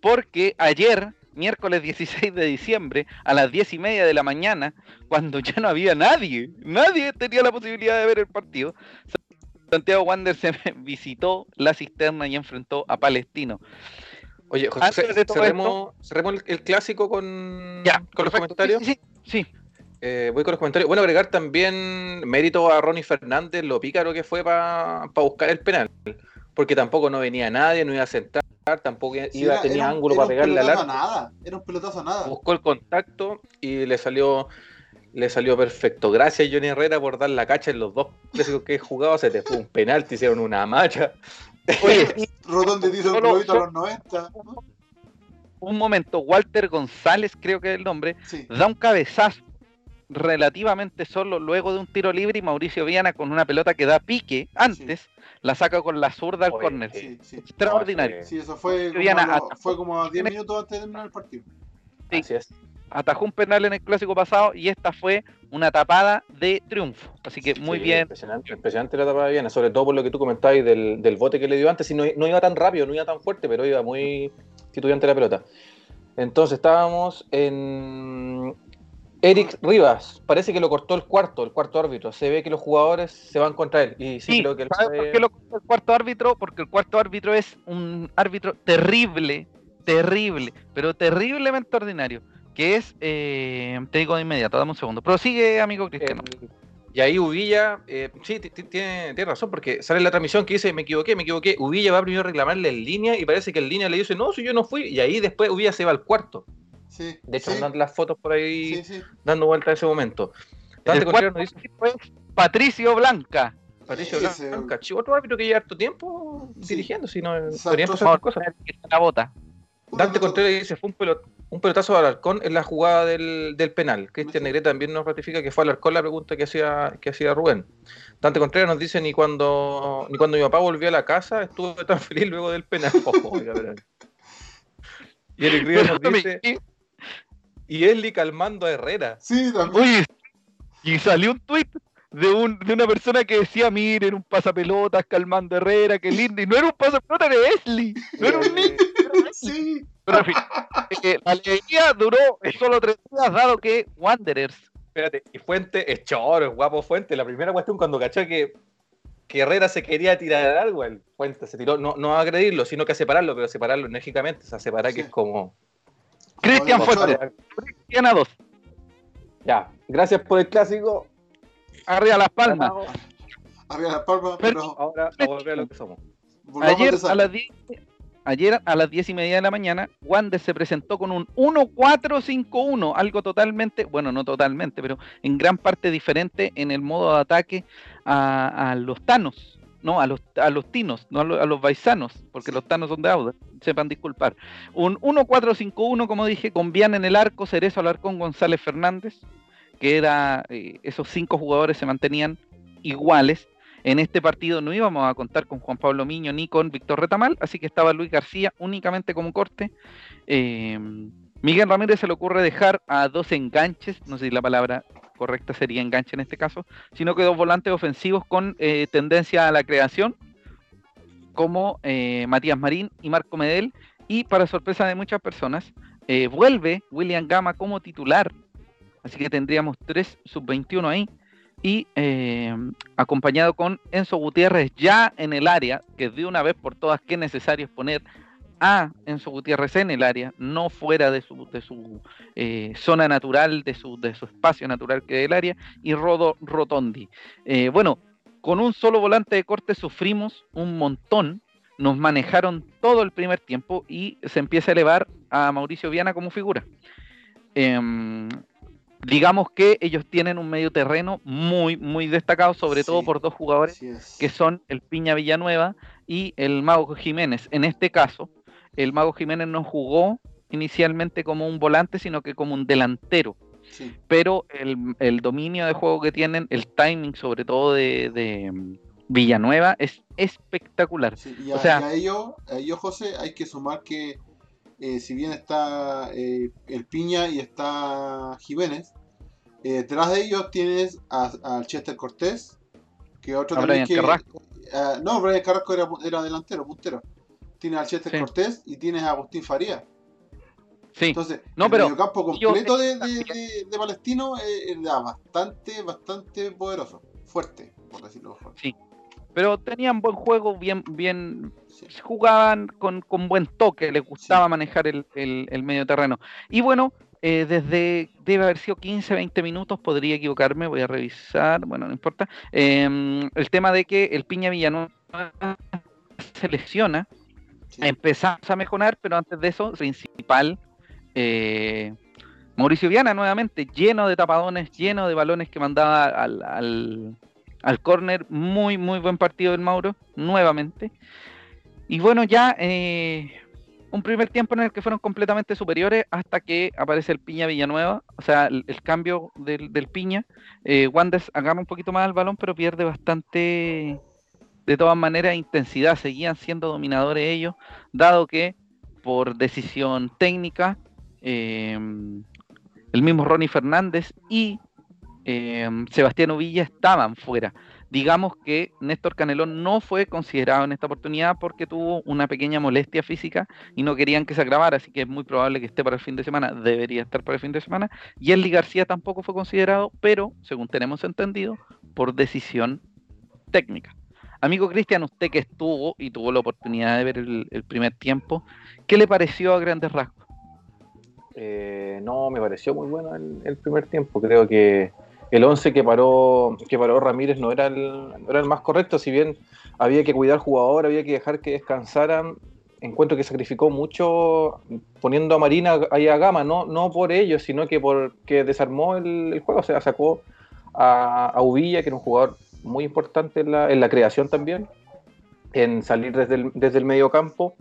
Porque ayer, miércoles 16 de diciembre, a las diez y media de la mañana, cuando ya no había nadie, nadie tenía la posibilidad de ver el partido, Santiago Wander se visitó la cisterna y enfrentó a Palestino. Oye, José, cerremos, el, clásico con, con los comentarios. Sí, sí. Eh, voy con los comentarios. Bueno, agregar también mérito a Ronnie Fernández, lo pícaro que fue para buscar el penal. Porque tampoco no venía nadie, no iba a sentar, tampoco iba, tenía ángulo para pegarle al arco. nada, era un pelotazo a nada. Buscó el contacto y le salió le salió perfecto. Gracias Johnny Herrera por dar la cacha en los dos clásicos que he jugado. Se te fue un penal, te hicieron una macha. Oye, Rodón te hizo un a los 90. Un momento, Walter González, creo que es el nombre, da un cabezazo relativamente solo luego de un tiro libre y Mauricio Viana con una pelota que da pique antes, la saca con la zurda al córner. Extraordinario. Sí, eso fue como, fue como a 10 minutos antes de terminar el partido. Sí. Así es atajó un penal en el clásico pasado y esta fue una tapada de triunfo. Así que muy bien. Impresionante, impresionante la tapada de Viana, sobre todo por lo que tú comentabas del, del bote que le dio antes. Y no, iba tan rápido, no iba tan fuerte, pero iba muy titubeante la pelota. Entonces estábamos en Eric Rivas, parece que lo cortó el cuarto, el cuarto árbitro. Se ve que los jugadores se van contra él. Y sí, Sí, creo que él ¿sabes fue- por qué lo cortó el cuarto árbitro? Porque el cuarto árbitro es un árbitro terrible, terrible, pero terriblemente ordinario. Que es, eh, te digo de inmediato, dame un segundo. Pero sigue, amigo Cristiano. el- y ahí Uvilla, eh, sí, ti- ti- tiene, tiene razón, porque sale en la transmisión que dice, me equivoqué, me equivoqué. Uvilla va primero a reclamarle en línea y parece que en línea le dice, no, si yo no fui. Y ahí después Uvilla se va al cuarto. Sí. De hecho, sí, andan las fotos por ahí sí, sí. dando vuelta a ese momento. Dante el Contreras cuarto nos dice, es Patricio Blanca. Patricio Blanca, chivo, otro árbitro que lleva harto tiempo Sí. dirigiendo, si no pasar a cosas. poner que está la bota. Dante Contreras dice, fue un, pelot- un pelotazo de Alarcón en la jugada del, del penal. Cristian. Negrete también nos ratifica que fue Alarcón la pregunta que hacía, que hacía Rubén. Dante Contreras nos dice, ni cuando, ni cuando mi papá volvió a la casa estuve tan feliz luego del penal. Y Eric Rivas nos dice, y Eli calmando a Herrera. Sí, también. Oye, y salió un tuit de, un, de una persona que decía, miren, un pasapelotas calmando a Herrera, qué lindo. Y no era un pasapelotas, era Esli. No era un niño. Sí. Pero en fin, eh, la alegría duró solo tres días, dado que Wanderers Espérate, y Fuente es choro, es guapo Fuente. La primera cuestión cuando cachó que, que Herrera se quería tirar algo, el Fuente se tiró, no, no a agredirlo, sino que a separarlo, pero separarlo enérgicamente. O sea, separar que es como. Cristian Como Fuentes. choro. Cristiana 2. Ya, gracias por el clásico. Arriba Las Palmas. Arriba las palmas, Pero- pero Ahora a volver a lo que somos. volvamos Ayer a las 10 Ayer a las 10 y media de la mañana, Wander se presentó con un 1-4-5-1, algo totalmente, bueno, no totalmente, pero en gran parte diferente en el modo de ataque a, los tanos, no, a los, a los tinos, no a los, a los baisanos, porque los tanos son de Auda, sepan disculpar. Un 1-4-5-1, como dije, con Vian en el arco, Cerezo Alarcón, González Fernández, que era, eh, esos cinco jugadores se mantenían iguales. En este partido no íbamos a contar con Juan Pablo Miño ni con Víctor Retamal, así que estaba Luis García únicamente como corte. Eh, Miguel Ramírez se le ocurre dejar a dos enganches, no sé si la palabra correcta sería enganche en este caso, sino que dos volantes ofensivos con eh, tendencia a la creación, como eh, Matías Marín y Marco Medel, y para sorpresa de muchas personas, eh, vuelve William Gama como titular, así que tendríamos tres sub-21 ahí, y eh, acompañado con Enzo Gutiérrez ya en el área, que de una vez por todas que es necesario es poner a Enzo Gutiérrez en el área, no fuera de su, de su eh, zona natural, de su, de su espacio natural que es el área, y Rodo Rotondi. Eh, bueno, con un solo volante de corte sufrimos un montón, nos manejaron todo el primer tiempo y se empieza a elevar a Mauricio Viana como figura. Em, digamos que ellos tienen un medio terreno muy, muy destacado, sobre todo por dos jugadores es. que son el Piña Villanueva y el Mago Jiménez. En este caso, el Mago Jiménez no jugó inicialmente como un volante, sino que como un delantero. Sí. Pero el, el dominio de juego que tienen, el timing sobre todo de, de, mm, Villanueva, es espectacular. Sí, y, O a, sea- y a ello, a ello, José, hay que sumar que eh, si bien está eh, el Piña y está Jiménez, eh, detrás de ellos tienes al Chester Cortés, que otro A también Brian que... Carrasco. ah, no, Brian Carrasco era, era delantero, puntero. Tienes al Chester Sí. Cortés y tienes a Agustín Faría. Sí, Entonces, No, el pero mediocampo yo- completo de, de, de- de Palestino eh, era bastante, bastante poderoso, fuerte, por decirlo mejor. Pero tenían buen juego, bien, bien, Sí. jugaban con, con buen toque, les gustaba manejar el, el- el medio terreno. Y bueno, eh, desde, debe haber sido 15, 20 minutos, podría equivocarme, voy a revisar, bueno, no importa. Em, el tema de que el Piña Villanueva se lesiona, Sí. empezamos a mejorar, pero antes de eso, principal, eh, Mauricio Viana nuevamente, lleno de tapadones, lleno de balones que mandaba al, al, al córner, muy, muy buen partido del Mauro, nuevamente. Y bueno, ya eh, un primer tiempo en el que fueron completamente superiores hasta que aparece el Piña Villanueva, o sea, el, cambio del, del Piña. Eh, Wanders agarra un poquito más el balón, pero pierde bastante, de todas maneras, intensidad. Seguían siendo dominadores ellos, dado que por decisión técnica, eh, el mismo Ronnie Fernández y eh, Sebastián Villa estaban fuera. digamos que Néstor Canelón no fue considerado en esta oportunidad porque tuvo una pequeña molestia física y no querían que se agravara, así que es muy probable que esté para el fin de semana, debería estar para el fin de semana. Y Eli García tampoco fue considerado, pero según tenemos entendido, por decisión técnica. Amigo Cristian, usted que estuvo y tuvo la oportunidad de ver el, primer tiempo, ¿qué le pareció a grandes rasgos? Eh, no, me pareció muy bueno el, primer tiempo. Creo que el 11 que paró, que paró Ramírez no era, el, era el más correcto, si bien había que cuidar al jugador, había que dejar que descansaran. Encuentro que sacrificó mucho poniendo a Marina ahí a gama, no, no por ello, sino que porque desarmó el, juego, o sea, sacó a, a Uvilla, que era un jugador muy importante en la, en la creación también, en salir desde el, desde el medio campo,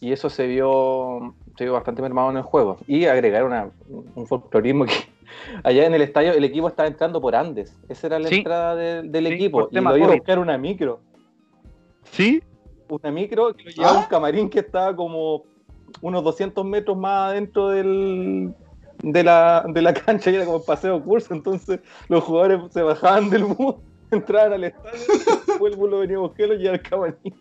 y eso se vio, se vio bastante mermado en el juego. Y agregar una, un folclorismo que allá en el estadio el equipo estaba entrando por Andes, esa era la entrada del equipo, y lo iba a buscar una micro. ¿Sí? Una micro que lo llevaba un ¿Ah? camarín que estaba como unos 200 metros más adentro del, de la, de la cancha y era como paseo curso, entonces los jugadores se bajaban del bus entrar al estadio, después el venía a buscarlo y al cabañín.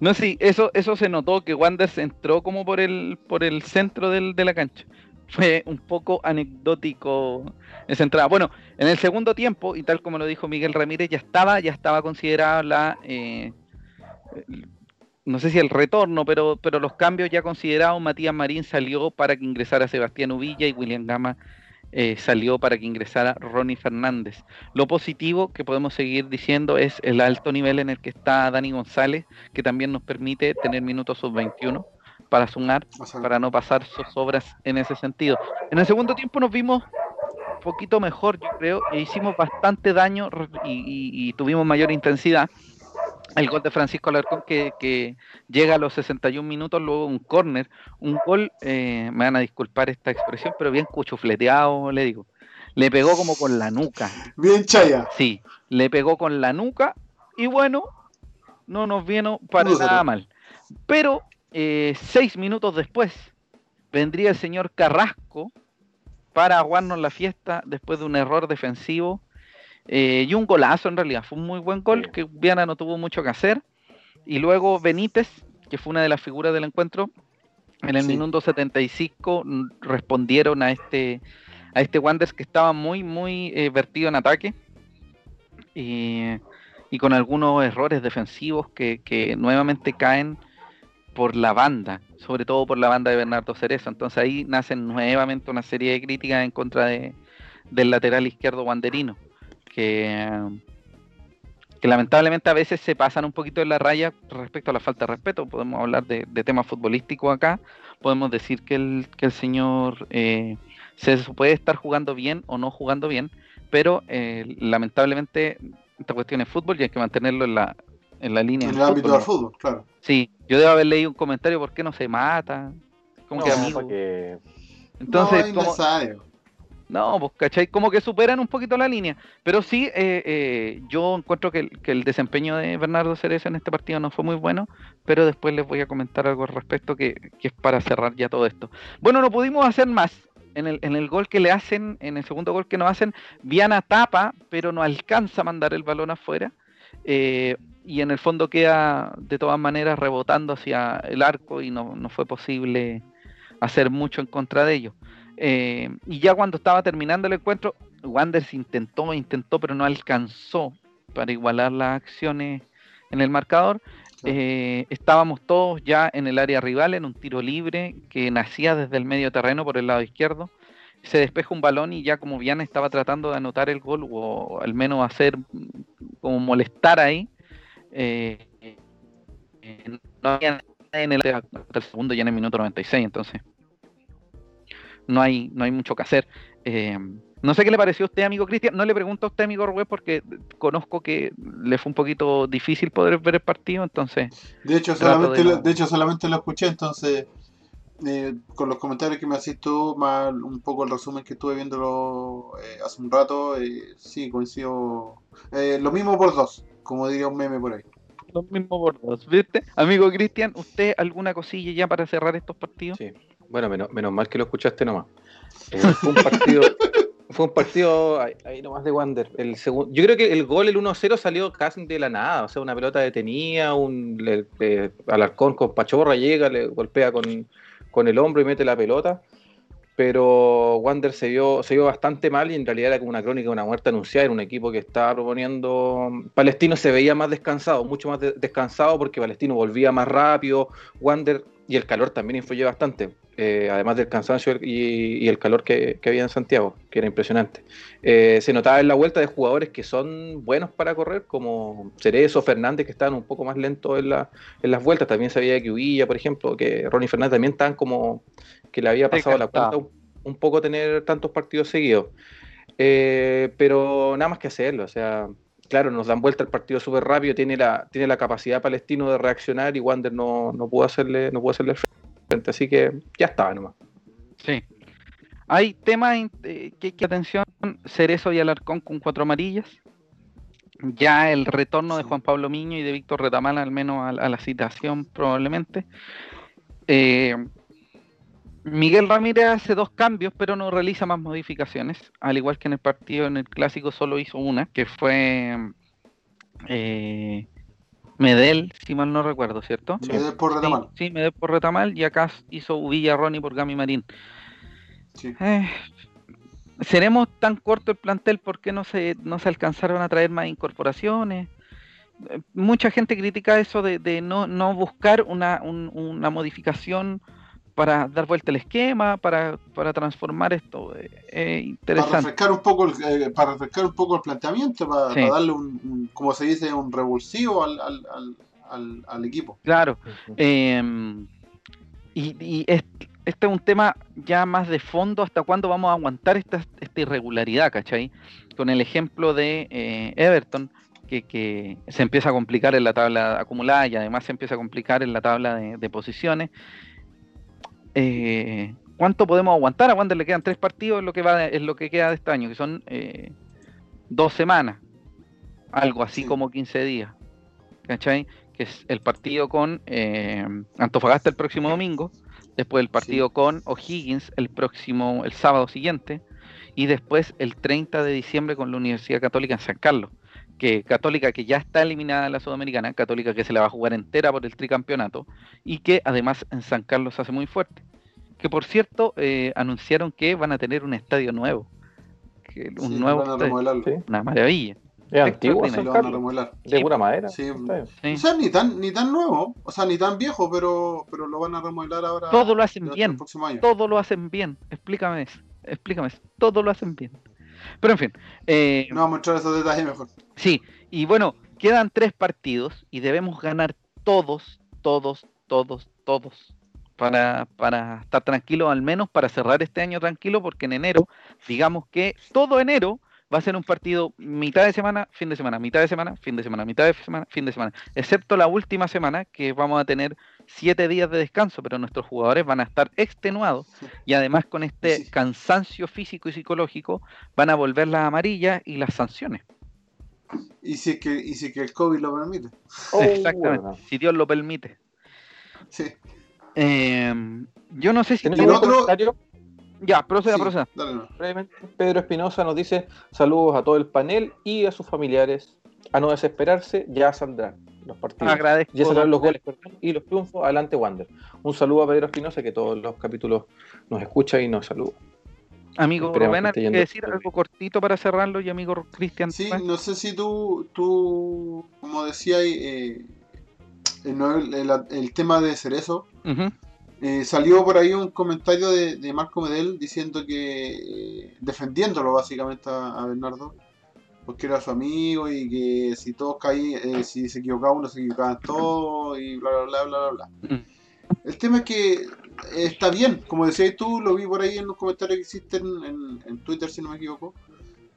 No, sí, eso, eso se notó que Wanders entró como por el, por el centro del, de la cancha. Fue un poco anecdótico esa entrada. Bueno, en el segundo tiempo, y tal como lo dijo Miguel Ramírez, ya estaba, ya estaba considerada la eh, no sé si el retorno, pero, pero los cambios ya considerados, Matías Marín salió para que ingresara Sebastián Uvilla y William Gama eh, salió para que ingresara Ronnie Fernández. Lo positivo que podemos seguir diciendo es el alto nivel en el que está Dani González, que también nos permite tener minutos sub-21 para sumar, para no pasar sus obras en ese sentido. En el segundo tiempo nos vimos un poquito mejor, yo creo, e hicimos bastante daño y tuvimos mayor intensidad el gol de Francisco Alarcón que, llega a los 61 minutos, luego un córner, un gol, eh, me van a disculpar esta expresión, pero bien cuchufleteado, le digo. Le pegó como con la nuca. Bien chaya. Sí, le pegó con la nuca y bueno, no nos vino para nada mal. Pero eh, seis minutos después vendría el señor Carrasco para aguarnos la fiesta después de un error defensivo eh, y un golazo en realidad, fue un muy buen gol que Viana no tuvo mucho que hacer. Y luego Benítez, que fue una de las figuras del encuentro, en el minuto 75 respondieron a este a este Wanders que estaba muy muy eh, vertido en ataque. Y, con algunos errores defensivos que, que, nuevamente caen por la banda, sobre todo por la banda de Bernardo Cerezo. Entonces ahí nacen nuevamente una serie de críticas en contra de, del lateral izquierdo wanderino que, lamentablemente a veces se pasan un poquito de la raya respecto a la falta de respeto. Podemos hablar de, temas futbolísticos acá, podemos decir que el, que el señor eh, se puede estar jugando bien o no jugando bien, pero eh, lamentablemente esta cuestión es fútbol y hay que mantenerlo en la, en la línea. En el ámbito del fútbol, claro. Sí, yo debo haber leído un comentario, ¿por qué no se mata? Como que amigo. Entonces, no, no, pues, ¿cachai? Como que superan un poquito la línea. Pero sí, eh, eh, yo encuentro que, el desempeño de Bernardo Cerezo en este partido no fue muy bueno, pero después les voy a comentar algo al respecto que, es para cerrar ya todo esto. Bueno, no pudimos hacer más. En el, en el gol que le hacen, en el segundo gol que nos hacen, Viana tapa, pero no alcanza a mandar el balón afuera. Eh, y en el fondo queda de todas maneras rebotando hacia el arco y no, no fue posible hacer mucho en contra de ello. Eh, y ya cuando estaba terminando el encuentro, Wanders intentó, intentó, pero no alcanzó para igualar las acciones en el marcador. Eh, estábamos todos ya en el área rival, en un tiro libre que nacía desde el medio terreno por el lado izquierdo. Se despeja un balón y ya como Viana estaba tratando de anotar el gol o al menos hacer como molestar ahí, eh, no había en el, el segundo ya en el minuto 96, entonces no hay, no hay mucho que hacer. Eh, no sé qué le pareció a usted, amigo Cristian. No le pregunto a usted, amigo Rubén, porque conozco que le fue un poquito difícil poder ver el partido, entonces. De hecho, solamente, lo, de hecho solamente lo escuché, entonces, eh, con los comentarios que me haces tú, más un poco el resumen que estuve viéndolo eh, hace un rato, sí, coincido. lo mismo por dos, como diría un meme por ahí. Lo mismo por dos, ¿viste? Amigo Cristian, ¿usted alguna cosilla ya para cerrar estos partidos? Sí. Bueno, menos, mal que lo escuchaste nomás. Eh, fue un partido. fue un partido ahí, ahí nomás de Wander. El segundo, yo creo que el gol, el 1-0, salió casi de la nada. O sea, una pelota detenida, un le- le- Alarcón con Pachorra llega, le golpea con, con el hombro y mete la pelota. Pero Wander se vio, se vio bastante mal y en realidad era como una crónica de una muerte anunciada. Era un equipo que estaba proponiendo. Palestino se veía más descansado, mucho más de- descansado porque Palestino volvía más rápido. Wander y el calor también influyó bastante. Eh, además del cansancio y, y el calor que, que había en Santiago, que era impresionante. Eh, se notaba en la vuelta de jugadores que son buenos para correr, como Cerezo, Fernández, que estaban un poco más lentos en, la- en las vueltas. También sabía que Uvilla, por ejemplo, que Ronnie Fernández también estaban como que le había pasado la cuenta un, un poco tener tantos partidos seguidos. Eh, pero nada más que hacerlo, o sea, claro, nos dan vuelta el partido súper rápido, tiene la, tiene la capacidad palestino de reaccionar y Wander no, no pudo hacerle, no pudo hacerle frente, así que ya estaba nomás. Sí. Hay temas eh, que, que atención, Cerezo y Alarcón con cuatro amarillas. Ya el retorno de. Juan Pablo Miño y de Víctor Retamal, al menos a, a la citación probablemente. Eh, Miguel Ramírez hace dos cambios, pero no realiza más modificaciones. Al igual que en el partido, en el clásico solo hizo una, que fue eh, Medel, si mal no recuerdo, ¿cierto? Me dé por Sí, retamal. sí, Medel por Retamal y acá hizo Uvilla Ronnie por Gami Marín. Sí. Eh, ¿Seremos tan corto el plantel porque no se, no se alcanzaron a traer más incorporaciones? Eh, Mucha gente critica eso de, de no, no buscar una, un- una modificación para dar vuelta al esquema, para, para transformar esto. Eh, eh, Para interesante. refrescar un poco el, eh, para refrescar un poco el planteamiento, para, Sí. para darle un, un- como se dice, un revulsivo al, al, al, al- al equipo. Claro. Em, y y es- este es un tema ya más de fondo, ¿hasta cuándo vamos a aguantar esta, esta irregularidad, cachai? Con el ejemplo de eh, Everton, que, que se empieza a complicar en la tabla acumulada y además se empieza a complicar en la tabla de, de posiciones. Eh, ¿Cuánto podemos aguantar? A Wander le quedan tres partidos, es lo que, va es lo que queda de este año, que son eh, dos semanas, algo así Sí. como 15 días. ¿Cachai? que es el partido con eh, Antofagasta el próximo domingo, después el partido con O'Higgins el próximo, el sábado siguiente, y después el 30 de diciembre con la Universidad Católica en San Carlos, que Católica que ya está eliminada de la Sudamericana, Católica que se la va a jugar entera por el tricampeonato, y que además en San Carlos se hace muy fuerte. Que por cierto, eh, anunciaron que van a tener un estadio nuevo. Que un Sí, nuevo van a estadio. remodelarlo. Sí. Una maravilla. Es antiguo Sí, San lo van a Carlos, remodelar. de pura madera. Sí. Sí. O sea, ni tan, ni tan nuevo, o sea, ni tan viejo, pero, pero lo van a remodelar ahora. Todo lo hacen bien. Todo lo hacen bien. Explícame eso. Explícame eso. Todo lo hacen bien. Pero en fin. eh, No vamos a entrar a esos detalles mejor. Sí, y bueno, quedan tres partidos y debemos ganar todos, todos, todos, todos. Para, para estar tranquilos, al menos para cerrar este año tranquilo, porque en enero, digamos que todo enero va a ser un partido mitad de semana, fin de semana, mitad de semana, fin de semana, mitad de semana, fin de semana, excepto la última semana que vamos a tener siete días de descanso, pero nuestros jugadores van a estar extenuados y además con este Sí. cansancio físico y psicológico van a volver las amarillas y las sanciones. Y si es que, y si es que el COVID lo permite. Oh, Exactamente, bueno. si Dios lo permite. Sí. Eh, yo no sé si... ¿Tenemos Y tú- el algún otro- comentario? Ya, proceda, Sí, proceda. dale, no. Pedro Espinosa nos dice saludos a todo el panel y a sus familiares. A no desesperarse, ya saldrán los partidos. Agradezco. Ya saldrán los goles perdón, y los triunfos. Adelante, Wander. Un saludo a Pedro Espinosa, que todos los capítulos nos escucha y nos saluda. Amigo Esperemos Rubén, que esté ¿hay que yendo decir algo cortito para cerrarlo? Y amigo Cristian. Sí, no sé si tú, tú como decía, eh, el, no- el- el- el tema de Cerezo, Ujú. Eh, salió por ahí un comentario de, de Marco Medel diciendo que, eh, defendiéndolo básicamente a, a Bernardo, porque era su amigo y que si todos caían, eh, si se equivocaba uno, se equivocaban todos y bla, bla, bla, bla, bla, bla. Mm. El tema es que eh, está bien, como decías tú, lo vi por ahí en los comentarios que existen en, en Twitter, si no me equivoco.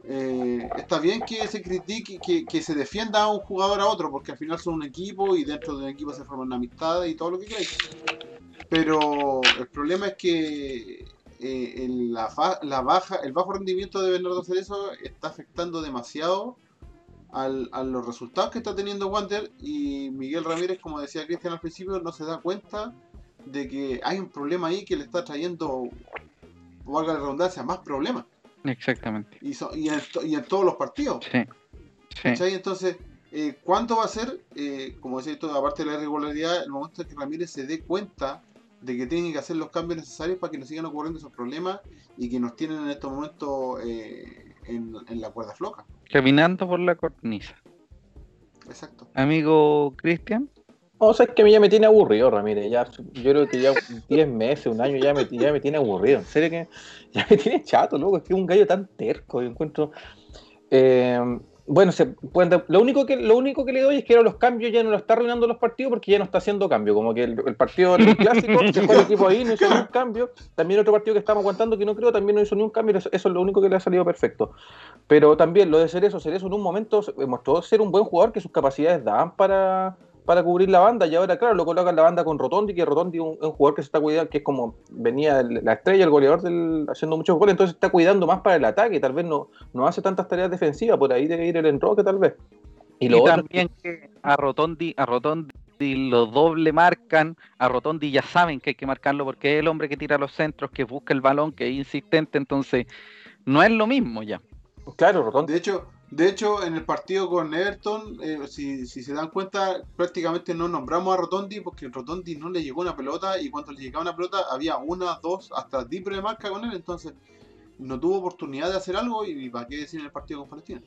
Eh, está bien que se critique, que, que se defienda a un jugador a otro, porque al final son un equipo y dentro de un equipo se forman amistades y todo lo que queráis. Pero el problema es que eh, el, la, baja, el bajo rendimiento de Bernardo Cerezo está afectando demasiado al- a los resultados que está teniendo Wander y Miguel Ramírez, como decía Cristian al principio, no se da cuenta de que hay un problema ahí que le está trayendo, valga la redundancia, más problemas. Exactamente. Y, so- y, en, to- y en todos los partidos. Sí. Sí. Entonces, eh, ¿cuánto va a ser, eh, como decía esto, aparte de la irregularidad, el momento en que Ramírez se dé cuenta de que tiene que hacer los cambios necesarios para que no sigan ocurriendo esos problemas y que nos tienen en estos momentos eh, en, en la cuerda floja? Caminando por la cornisa. Exacto. Amigo Cristian. O sea, es que a mí ya me tiene aburrido, Ramírez. Ya, yo creo que ya 10 meses, un año, ya me, ya me tiene aburrido. En serio que ya me tiene chato, loco. Es que es un gallo tan terco. Yo encuentro. Eh, bueno, se pueden lo, único que, lo único que le doy es que ahora los cambios ya no lo está arruinando los partidos porque ya no está haciendo cambio. Como que el, el partido clásico dejó el equipo ahí, no hizo ni un cambio. También otro partido que estamos aguantando que no creo, también no hizo ni un cambio. Eso, eso es lo único que le ha salido perfecto. Pero también lo de Cerezo, Cerezo en un momento se- mostró ser un buen jugador que sus capacidades daban para, para cubrir la banda. Y ahora, claro, lo colocan la banda con Rotondi, que Rotondi es un, un jugador que se está cuidando, que es como venía el- la estrella, el goleador del, haciendo muchos goles, entonces está cuidando más para el ataque. Tal vez no, no hace tantas tareas defensivas, por ahí debe ir el enroque, tal vez. Y Y, lo otro, también que a Rotondi, a Rotondi lo doble marcan, a Rotondi ya saben que hay que marcarlo porque es el hombre que tira los centros, que busca el balón, que es insistente, entonces no es lo mismo ya. claro, Rotondi. De hecho, de hecho, en el partido con Everton, eh, si, si se dan cuenta, prácticamente no nombramos a Rotondi porque Rotondi no le llegó una pelota y cuando le llegaba una pelota había una, dos, hasta diez de marca con él, entonces no tuvo oportunidad de hacer algo y, para qué decir en el partido con Palestina.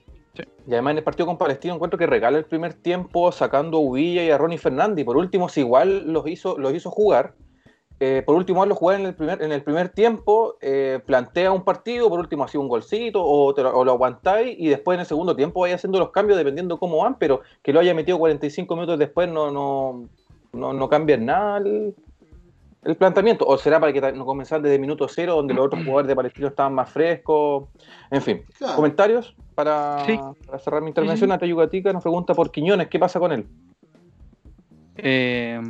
Y además en el partido con Palestino encuentro que regala el primer tiempo sacando a Uvilla y a Ronnie Fernández. Y por último, si igual los hizo, los hizo jugar, eh, por último lo jugar en el primer, en el primer tiempo, eh, plantea un partido, por último hacía un golcito o, te lo, o lo aguantáis y después en el segundo tiempo vaya haciendo los cambios dependiendo cómo van, pero que lo haya metido 45 minutos después no, no, no, no cambia en nada el, el planteamiento. O será para que no comenzar desde minuto cero, donde los otros jugadores de Palestino estaban más frescos. En fin. Claro. ¿Comentarios? Para, Sí. para cerrar mi intervención. Nata Yucatica nos pregunta por Quiñones, ¿qué pasa con él? Eh,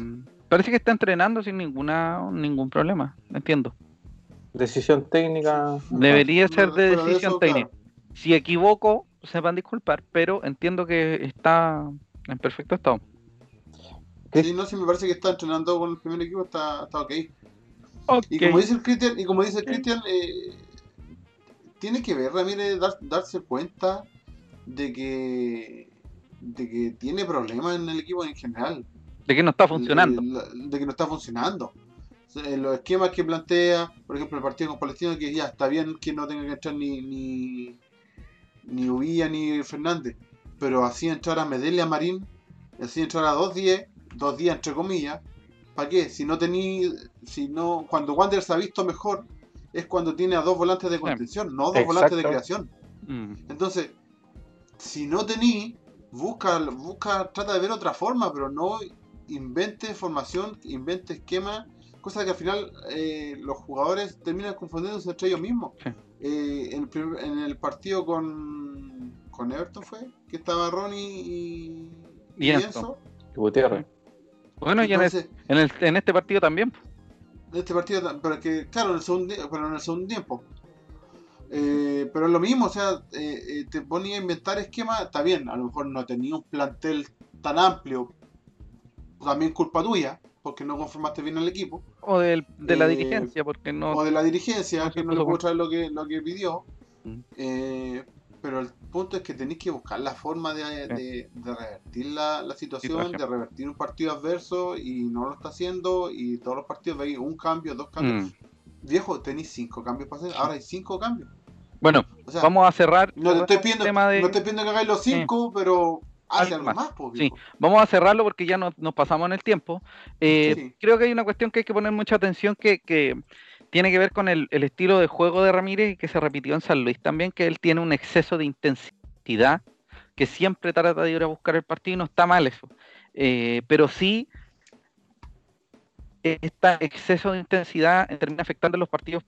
parece que está entrenando sin ninguna ningún problema, entiendo. Decisión técnica. Debería ser de decisión eso, técnica. claro. Si equivoco, se van a disculpar, pero entiendo que está en perfecto estado. ¿Qué? Sí, no, sí me parece que está entrenando con el primer equipo, está, está ok. Y Ok. como dice el Cristian, y como dice el Cristian, eh, tiene que ver Ramírez dar- darse cuenta de que de que tiene problemas en el equipo en general. De que no está funcionando. Eh, De que no está funcionando. Los esquemas que plantea, por ejemplo, el partido con Palestino, que ya está bien que no tenga que entrar ni ni, ni Uvilla ni Fernández, pero así entrar a Medellín y a Marín, así entrar a 2-10, 2-10 entre comillas, ¿para qué? Si no tení, si no, cuando Wander se ha visto mejor, es cuando tiene a dos volantes de contención, no dos volantes de creación. Mm. Entonces, si no tení, busca, busca, trata de ver otra forma, pero no invente formación, invente esquema, cosa que al final eh, los jugadores terminan confundiéndose entre ellos mismos. Sí. Eh, en, el primer- en el partido con, con Everton fue, que estaba Ronnie y, Y Enzo. Enzo. Gutiérrez. Bueno, y en, el- en, el- en este partido también. en este partido, pero que, claro, en el segundo, pero en el segundo tiempo. Eh, pero es lo mismo, o sea, eh, eh, te ponía a inventar esquemas, está bien, a lo mejor no tenía un plantel tan amplio, también culpa tuya, porque no conformaste bien el equipo, O del- de la Eh, dirigencia, porque no. o de la dirigencia, no que no le pudo traer lo que, lo que pidió. Mm. Eh, pero el punto es que tenéis que buscar la forma de, de- de revertir la, la situación, Situación. de revertir un partido adverso, y no lo está haciendo, y todos los partidos veis un cambio, dos cambios. Mm. Viejo, tenéis cinco cambios para hacer, ahora hay cinco cambios. Bueno, O sea, vamos a cerrar. no te estoy pidiendo, tema de- no estoy pidiendo que hagáis los cinco, pero hace Algo más. más, po, Sí. Vamos a cerrarlo porque ya nos, nos pasamos en el tiempo. Eh, Sí. Creo que hay una cuestión que hay que poner mucha atención que, que tiene que ver con el, el estilo de juego de Ramírez y que se repitió en San Luis también, que él tiene un exceso de intensidad, que siempre trata de ir a buscar el partido y no está mal eso. Eh, pero sí, este exceso de intensidad termina afectando los partidos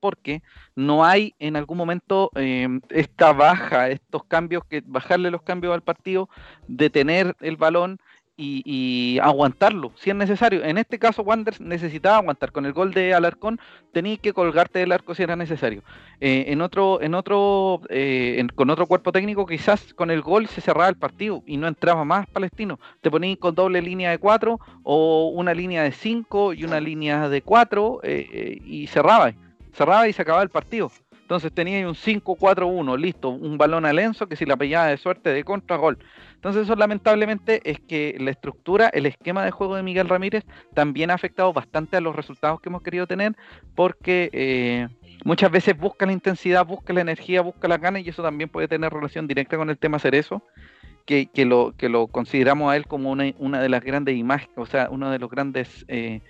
porque no hay en algún momento eh, esta baja, estos cambios, que bajarle los cambios al partido, detener el balón y, y aguantarlo, si es necesario. En este caso, Wanderers necesitaba aguantar. Con el gol de Alarcón, tenías que colgarte del arco si era necesario. Eh, en otro, en otro, eh, en- con otro cuerpo técnico, quizás con el gol se cerraba el partido y no entraba más palestino. Te ponías con doble línea de cuatro o una línea de cinco y una línea de cuatro eh, eh, y cerraba cerraba y se acababa el partido. Entonces tenía un 5-4-1, listo, un balón a Lenzo que si la pillaba de suerte de contra gol. Entonces eso lamentablemente es que la estructura, el esquema de juego de Miguel Ramírez también ha afectado bastante a los resultados que hemos querido tener porque eh, muchas veces busca la intensidad, busca la energía, busca las ganas y eso también puede tener relación directa con el tema Cerezo. Que, que, lo, que lo consideramos a él como una, una de las grandes imágenes, o sea, uno de los grandes, eh,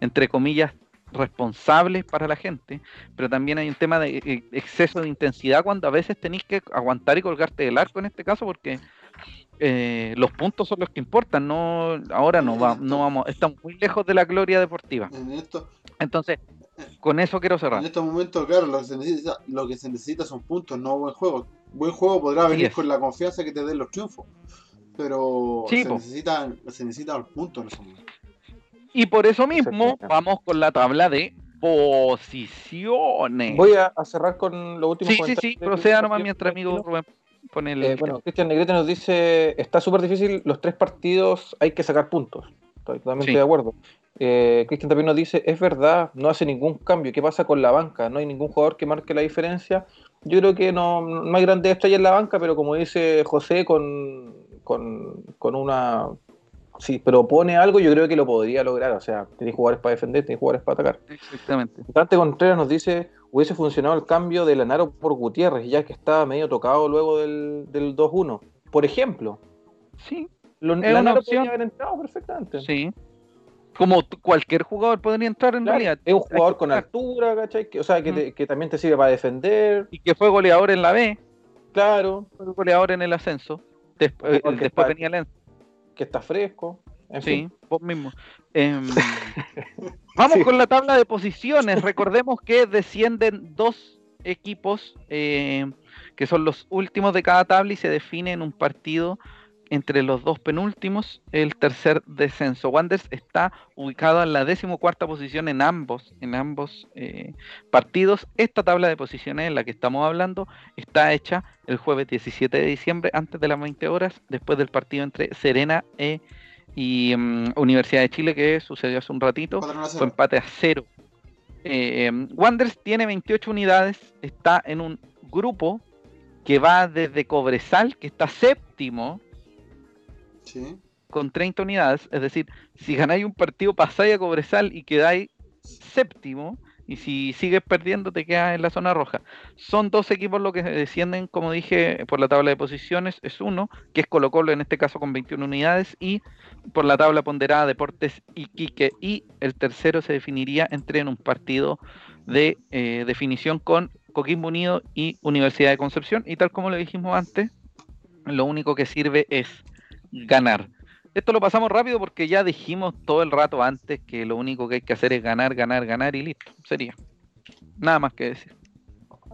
entre comillas, responsables para la gente, pero también hay un tema de eh, exceso de intensidad cuando a veces tenéis que aguantar y colgarte del arco en este caso porque eh, los puntos son los que importan, no ahora no va, no vamos, estamos muy lejos de la gloria deportiva. Entonces, con eso quiero cerrar. En estos momentos, claro, lo que se necesita, lo que se necesita son puntos, no buen juego. Buen juego podrá venir con la confianza que te den los triunfos, pero se, necesitan, se necesitan los puntos en ese momento. Y por eso mismo vamos con la tabla de posiciones. Voy a, cerrar con lo último. Sí, sí, sí, proceda nomás mientras amigo Rubén pone el... Eh, bueno, Cristian Negrete nos dice, está súper difícil, los tres partidos hay que sacar puntos. Estoy totalmente de acuerdo. Eh, Cristian también nos dice, es verdad, no hace ningún cambio. ¿Qué pasa con la banca? No hay ningún jugador que marque la diferencia. Yo creo que no, no hay grandes estrellas en la banca, pero como dice José, con, con, con una si propone algo, yo creo que lo podría lograr. O sea, tenéis jugadores para defender, tenéis jugadores para atacar. Exactamente. Dante Contreras nos dice, hubiese funcionado el cambio de Lanaro por Gutiérrez, ya que estaba medio tocado luego del, del 2-1. Por ejemplo. Sí. Lo, Lanaro podría haber entrado perfectamente. Sí. Como cualquier jugador podría entrar en realidad. Es un jugador con altura, ¿cachai? o sea, que, que, también te sirve para defender. Y que fue goleador en la B. Claro. Fue goleador en el ascenso. Después, después venía el que está fresco. sí, vos mismo. Em, vamos con la tabla de posiciones. Recordemos que descienden dos equipos eh, que son los últimos de cada tabla y se define en un partido entre los dos penúltimos el tercer descenso. Wanders está ubicado en la decimocuarta posición en ambos, en ambos eh, partidos. Esta tabla de posiciones en la que estamos hablando está hecha el jueves 17 de diciembre, antes de las 20 horas, después del partido entre Serena e, y mm, Universidad de Chile, que sucedió hace un ratito. Fue empate a cero. Eh, Wanders tiene 28 unidades, está en un grupo que va desde Cobresal, que está séptimo, con 30 unidades. Es decir, si ganáis un partido, pasáis a Cobresal y quedáis séptimo. Y si sigues perdiendo, te quedas en la zona roja. Son dos equipos los que descienden, como dije, por la tabla de posiciones. Es uno, que es Colo Colo, en este caso con 21 unidades. Y por la tabla ponderada Deportes Iquique. Y el tercero se definiría entre en un partido de eh, definición con Coquimbo Unido y Universidad de Concepción. Y tal como lo dijimos antes, lo único que sirve es ganar. Esto lo pasamos rápido porque ya dijimos todo el rato antes que lo único que hay que hacer es ganar, ganar, ganar y listo. Sería. Nada más que decir.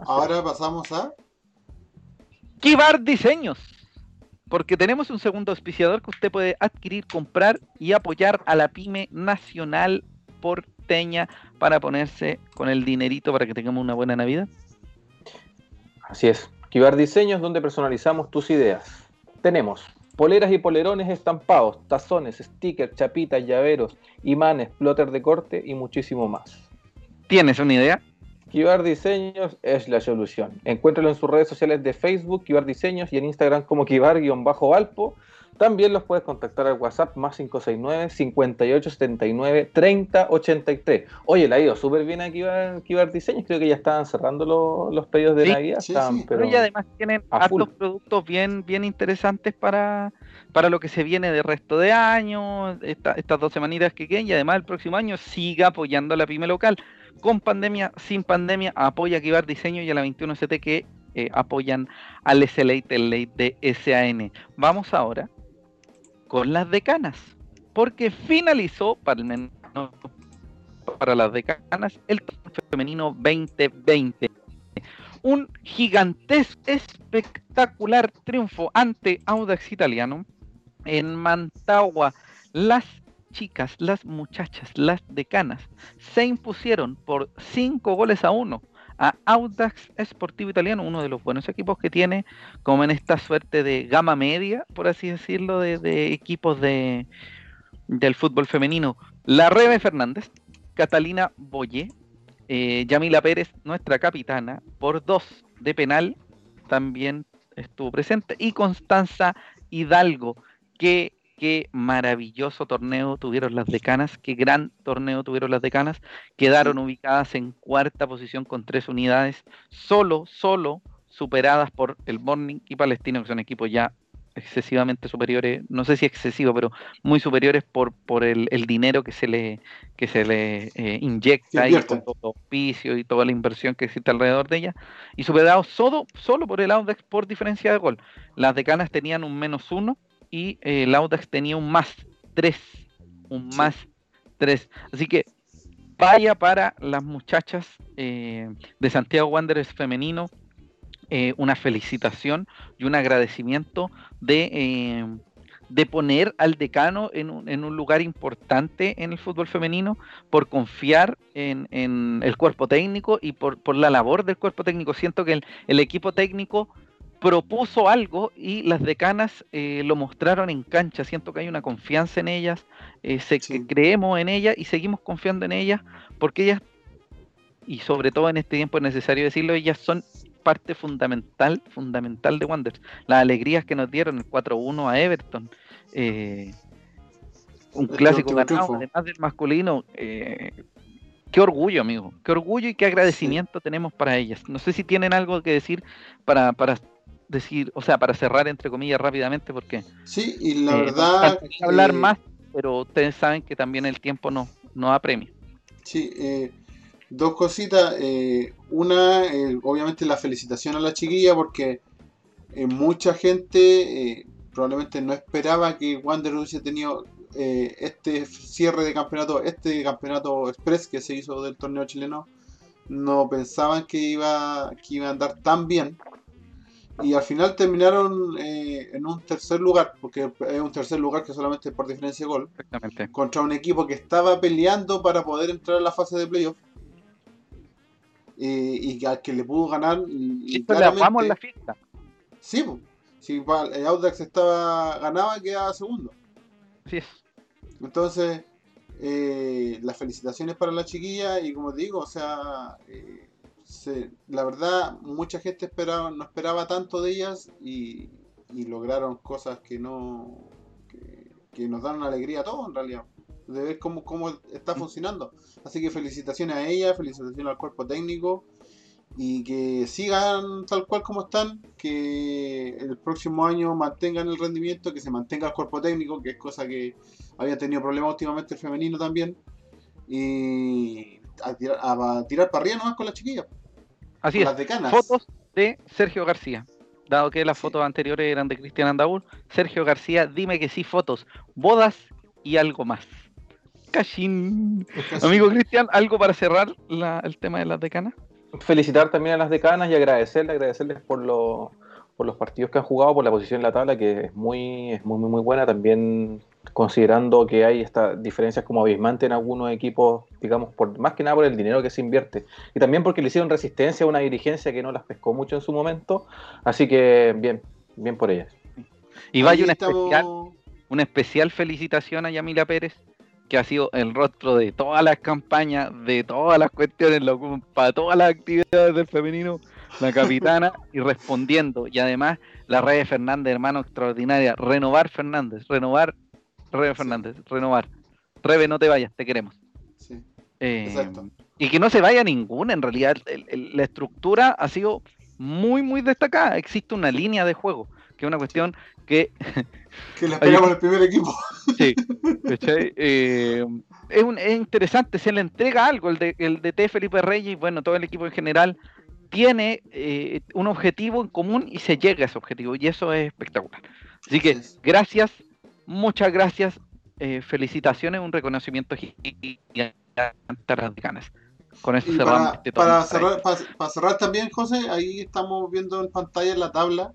Ahora pasamos a... Kibar Diseños. Porque tenemos un segundo auspiciador que usted puede adquirir, comprar y apoyar a la pyme nacional porteña para ponerse con el dinerito para que tengamos una buena Navidad. Así es. Kibar Diseños, donde personalizamos tus ideas. Tenemos Poleras y polerones estampados, tazones, stickers, chapitas, llaveros, imanes, plotter de corte y muchísimo más. ¿Tienes una idea? Kibar Diseños es la solución. Encuéntralo en sus redes sociales de Facebook, Kibar Diseños, y en Instagram como Kibar-Valpo. También los puedes contactar al WhatsApp más 569 5879 3083. Oye, la ha ido súper bien aquí Kibar Diseños. Creo que ya estaban cerrando los pedidos de Navidad. Pero y además tienen hartos productos bien, bien interesantes para, para lo que se viene de resto de año, estas dos semanitas que quedan. Y además el próximo año siga apoyando a la pyme local. Con pandemia, sin pandemia, apoya a Kibar Diseño y a la 21CT que eh, apoyan al SLA de SAN. Vamos ahora con las decanas, porque finalizó para para las decanas el femenino 2020. Un gigantesco, espectacular triunfo ante Audax Italiano en Mantagua. Las chicas, las muchachas, las decanas se impusieron por 5 goles a 1 a Audax Sportivo Italiano, uno de los buenos equipos que tiene, como en esta suerte de gama media, por así decirlo, de, equipos de, del fútbol femenino. La Rebe Fernández, Catalina Boye, eh, Yamila Pérez, nuestra capitana, por dos de penal, también estuvo presente. Y Constanza Hidalgo, que qué maravilloso torneo tuvieron las decanas, qué gran torneo tuvieron las decanas. Quedaron ubicadas en cuarta posición con tres unidades, solo, solo superadas por el Morning y Palestino, que son equipos ya excesivamente superiores, no sé si excesivo, pero muy superiores por, por el, dinero que se le, que se le eh, inyecta ahí con todo el auspicio y toda la inversión que existe alrededor de ella, y superados solo, solo por el Audax por diferencia de gol. Las decanas tenían un menos uno y eh, el Audax tenía un más tres, un más tres. Así que vaya para las muchachas eh, de Santiago Wanderers femenino eh, una felicitación y un agradecimiento de, eh, de poner al decano en un, en un, lugar importante en el fútbol femenino por confiar en, en el cuerpo técnico y por, por, la labor del cuerpo técnico. Siento que el, el equipo técnico propuso algo y las decanas eh, lo mostraron en cancha. Siento que hay una confianza en ellas, eh, sé que creemos en ellas y seguimos confiando en ellas porque ellas, y sobre todo en este tiempo es necesario decirlo, ellas son parte fundamental, fundamental de Wanderers. Las alegrías que nos dieron el 4-1 a Everton. Eh, un clásico ganado, además del masculino. Eh, qué orgullo, amigo. Qué orgullo y qué agradecimiento tenemos para ellas. No sé si tienen algo que decir para, para decir, o sea, para cerrar entre comillas rápidamente, porque. Sí, y la eh, verdad. hablar más, pero ustedes saben que también el tiempo no, no apremia. Sí, eh, dos cositas. Eh, una, obviamente la felicitación a la chiquilla porque mucha gente probablemente no esperaba que Wander hubiese tenido este cierre de campeonato, este campeonato express que se hizo del torneo chileno. No pensaban que iba, que iba a andar tan bien. Y al final terminaron en un tercer lugar, porque es un tercer lugar que solamente por diferencia de gol, contra un equipo que estaba peleando para poder entrar a la fase de playoff y al que le pudo ganar. Y le la fiesta. Sí, si el Audax estaba ganaba, quedaba segundo. Sí. Entonces, eh, las felicitaciones para la chiquilla y como digo, o sea, eh, la verdad, mucha gente esperaba, no esperaba tanto de ellas y, lograron cosas que no que, que nos dan una alegría a todos en realidad de ver cómo, cómo está funcionando. Así que felicitaciones a ella, felicitaciones al cuerpo técnico y que sigan tal cual como están, que el próximo año mantengan el rendimiento, que se mantenga el cuerpo técnico, que es cosa que había tenido problemas últimamente el femenino también, y a tirar, a tirar para arriba nomás con las chiquillas. Así es, fotos de Sergio García. Dado que las fotos anteriores eran de Cristian Andaúl, Sergio García, dime que sí, fotos, bodas y algo más. Amigo Cristian, ¿algo para cerrar el tema de las decanas? Felicitar también a las decanas y agradecerles, agradecerles por, por los partidos que han jugado, por la posición en la tabla, que es muy, es muy, muy, buena. También considerando que hay estas diferencias como abismantes en algunos equipos, digamos, por más que nada por el dinero que se invierte. Y también porque le hicieron resistencia a una dirigencia que no las pescó mucho en su momento. Así que bien, bien por ellas. Y vaya una especial, una especial felicitación a Yamila Pérez, que ha sido el rostro de todas las campañas, de todas las cuestiones, para todas las actividades del femenino, la capitana, y respondiendo. Y además, la Rebe Fernández, hermano, extraordinaria. Renovar Fernández, renovar, Rebe Fernández, renovar. Rebe, no te vayas, te queremos. Sí. Eh, y que no se vaya ninguna, en realidad, la estructura ha sido muy, muy destacada. Existe una línea de juego, que es una cuestión que Que le esperamos el primer equipo. Sí, eh, es, un, es, interesante, se le entrega algo, el de, el de T. Felipe Reyes y bueno, todo el equipo en general tiene eh, un objetivo en común y se llega a ese objetivo y eso es espectacular. Así que gracias, muchas gracias, eh, felicitaciones, un reconocimiento gigante a las ganas. Con eso cerramos. Este para, cerrar, para cerrar también, José, ahí estamos viendo en pantalla la tabla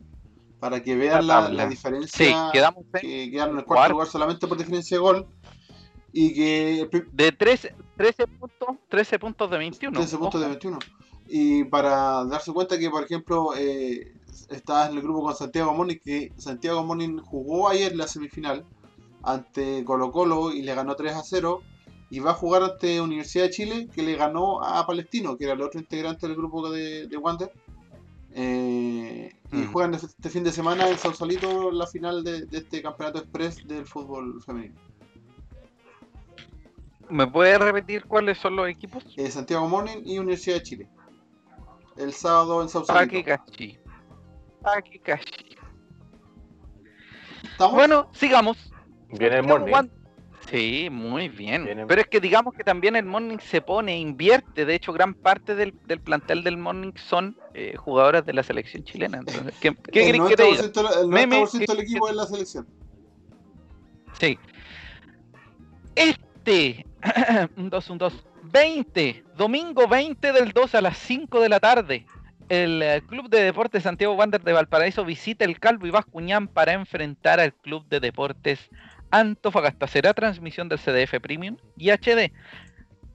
para que vean la, diferencia quedamos que quedaron en el cuarto lugar solamente por diferencia de gol y que de 13, 13 puntos 13 puntos de 21 13 puntos de 21 y para darse cuenta que por ejemplo eh, está en el grupo con Santiago Morning que Santiago Morning jugó ayer la semifinal ante Colo Colo y le ganó 3 a 0 y va a jugar ante Universidad de Chile, que le ganó a Palestino, que era el otro integrante del grupo de, de Wander. Eh, y Mm. juegan este fin de semana en Sausalito la final de, de este campeonato express del fútbol femenino. ¿Me puede repetir cuáles son los equipos? Eh, Santiago Morning y Universidad de Chile. El sábado en Sausalito. Cachi. Paqui Cachi. ¿Estamos? Bueno, sigamos. Viene el morning. Sí, muy bien. Viene- Pero es que digamos que también el Morning se pone, invierte. De hecho, gran parte del, del plantel del Morning son eh, jugadoras de la selección chilena. Entonces, ¿qué, qué el que te diga? 90%, el Meme, 90% del equipo es la selección. Sí. Este, un 2, un 2, 20, domingo 20 del 2 a las 5 de la tarde. El eh, Club de Deportes Santiago Wander de Valparaíso visita el Calvo y Bascuñán para enfrentar al Club de Deportes Antofagasta. Será transmisión del CDF Premium y HD.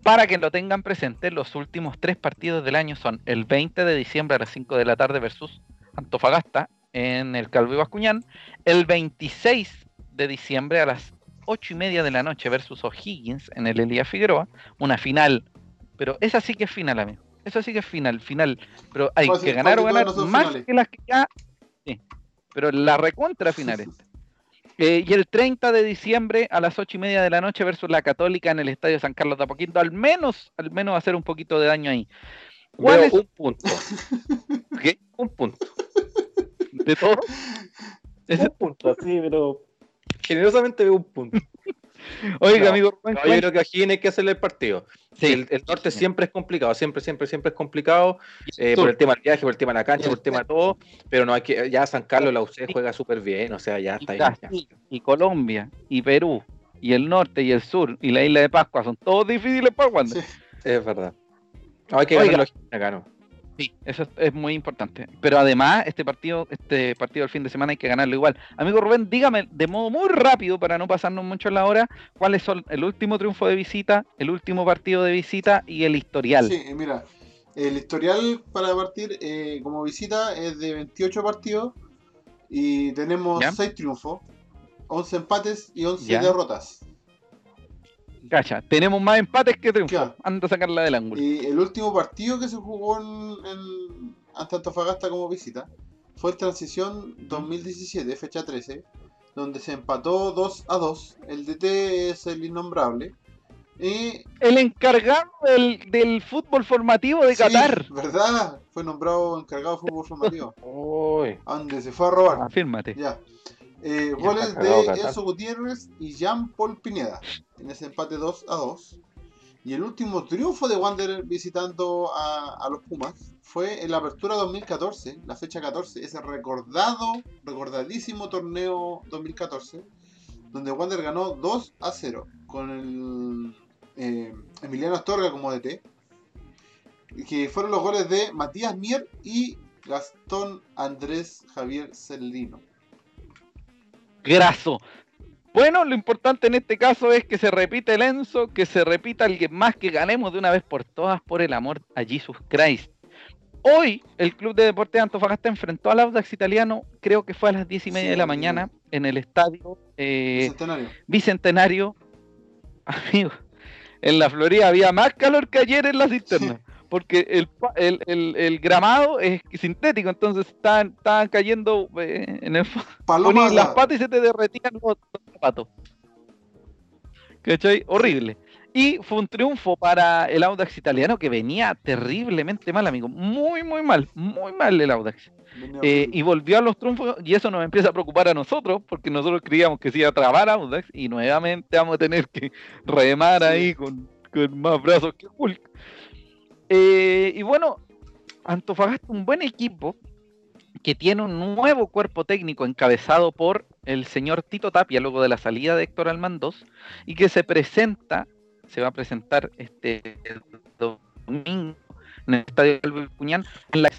Para que lo tengan presente, los últimos tres partidos del año son el 20 de diciembre a las 5 de la tarde versus Antofagasta en el Calvo y Bascuñán, el 26 de diciembre a las 8 y media de la noche versus O'Higgins en el Elías Figueroa, una final, pero esa sí que es final, amigo. Eso sí que es final, final. Pero hay Fácil, que ganar o ganar más finales. que las que ya. Sí, pero la recontra final esta. Eh, y el 30 de diciembre a las 8 y media de la noche versus la Católica en el Estadio San Carlos de Apoquindo. Al menos, al menos hacer un poquito de daño ahí. ¿Cuál Veo es un punto. ¿Qué? Un punto. de todo? Ese- Un punto, así, pero generosamente veo un punto. Oiga, No, amigo Rubén, No, yo creo que aquí hay que hacerle el partido. Sí. El, el norte siempre es complicado, siempre, siempre, siempre es complicado eh, por el tema del viaje, por el tema de la cancha, por el tema de todo, pero no hay que, ya San Carlos, la UC juega súper bien, o sea, ya y está. Brasil, y Colombia, y Perú, y el norte, y el sur, y la isla de Pascua, son todos difíciles para Wander. Sí. Es verdad. No, hay que ganarlo acá, ¿no? Sí, eso es, muy importante. Pero además, este partido, este partido del fin de semana hay que ganarlo igual. Amigo Rubén, dígame de modo muy rápido, para no pasarnos mucho en la hora, cuáles son el último triunfo de visita, el último partido de visita y el historial. Sí, mira, el historial para partir eh, como visita es de 28 partidos y tenemos Ya. 6 triunfos, 11 empates y 11 Ya. derrotas. Cacha, tenemos más empates que triunfos. Claro. Anda a sacarla del ángulo. Y el último partido que se jugó en, en ante Antofagasta como visita fue el Transición 2017, fecha 13, donde se empató 2 a 2. El DT es el innombrable. Y El encargado del, del fútbol formativo de sí, Qatar. ¿verdad? Fue nombrado encargado de fútbol formativo, Uy, a donde se fue a robar. Afírmate. Ya. Eh, goles de. Enzo Gutiérrez y Jean Paul Pineda en ese empate 2 a 2. Y el último triunfo de Wanderer visitando a, a los Pumas fue en la apertura 2014, la fecha 14, ese recordado, recordadísimo torneo 2014, donde Wander ganó 2 a 0 con el eh, Emiliano Astorga como DT, que fueron los goles de Matías Mier y Gastón Andrés Javier Celino. Graso. Bueno, lo importante en este caso es que se repite el Enzo, que se repita alguien más, que ganemos de una vez por todas por el amor a Jesus Christ. Hoy el Club de Deportes de Antofagasta enfrentó al Audax Italiano, creo que fue a las diez y media Sí, de la mañana, en el estadio eh, Centenario. Bicentenario. Amigo, en la Florida había más calor que ayer en la cisterna, porque el, el, el- el gramado es sintético, entonces estaban, estaban cayendo eh, en el Paloma las patas y se te derretían los, los zapatos. ¿Cachai? Horrible. Y fue un triunfo para el Audax italiano que venía terriblemente mal, amigo. Muy, muy mal. Muy mal el Audax. Eh, y volvió a los triunfos y eso nos empieza a preocupar a nosotros porque nosotros creíamos que se iba a trabar Audax y nuevamente vamos a tener que remar Sí. ahí con, con más brazos que Hulk. Eh, y bueno, Antofagasta un buen equipo que tiene un nuevo cuerpo técnico encabezado por el señor Tito Tapia luego de la salida de Héctor Almandos y que se presenta, se va a presentar este domingo en el Estadio Álvaro Puñán en la-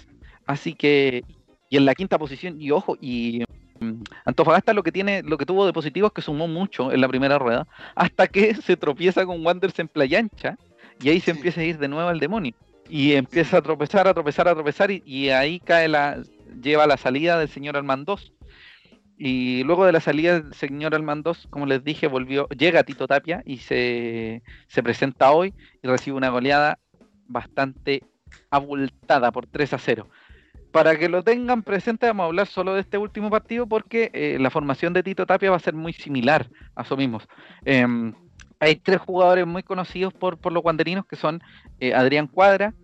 así que y en la quinta posición y ojo y mm, Antofagasta lo que tiene lo que tuvo de positivo es que sumó mucho en la primera rueda hasta que se tropieza con Wanderers en Playa Ancha y ahí se Sí. empieza a ir de nuevo al demonio y empieza a tropezar, a tropezar, a tropezar y, ahí cae la lleva la salida del señor Armandos y luego de la salida del señor Almandos, como les dije, volvió, llega Tito Tapia y se, se presenta hoy y recibe una goleada bastante abultada por 3 a 0. Para que lo tengan presente, vamos a hablar solo de este último partido porque eh, la formación de Tito Tapia va a ser muy similar a eso mismo. Em, hay tres jugadores muy conocidos por, por los guanderinos que son eh, Adrián Cuadra,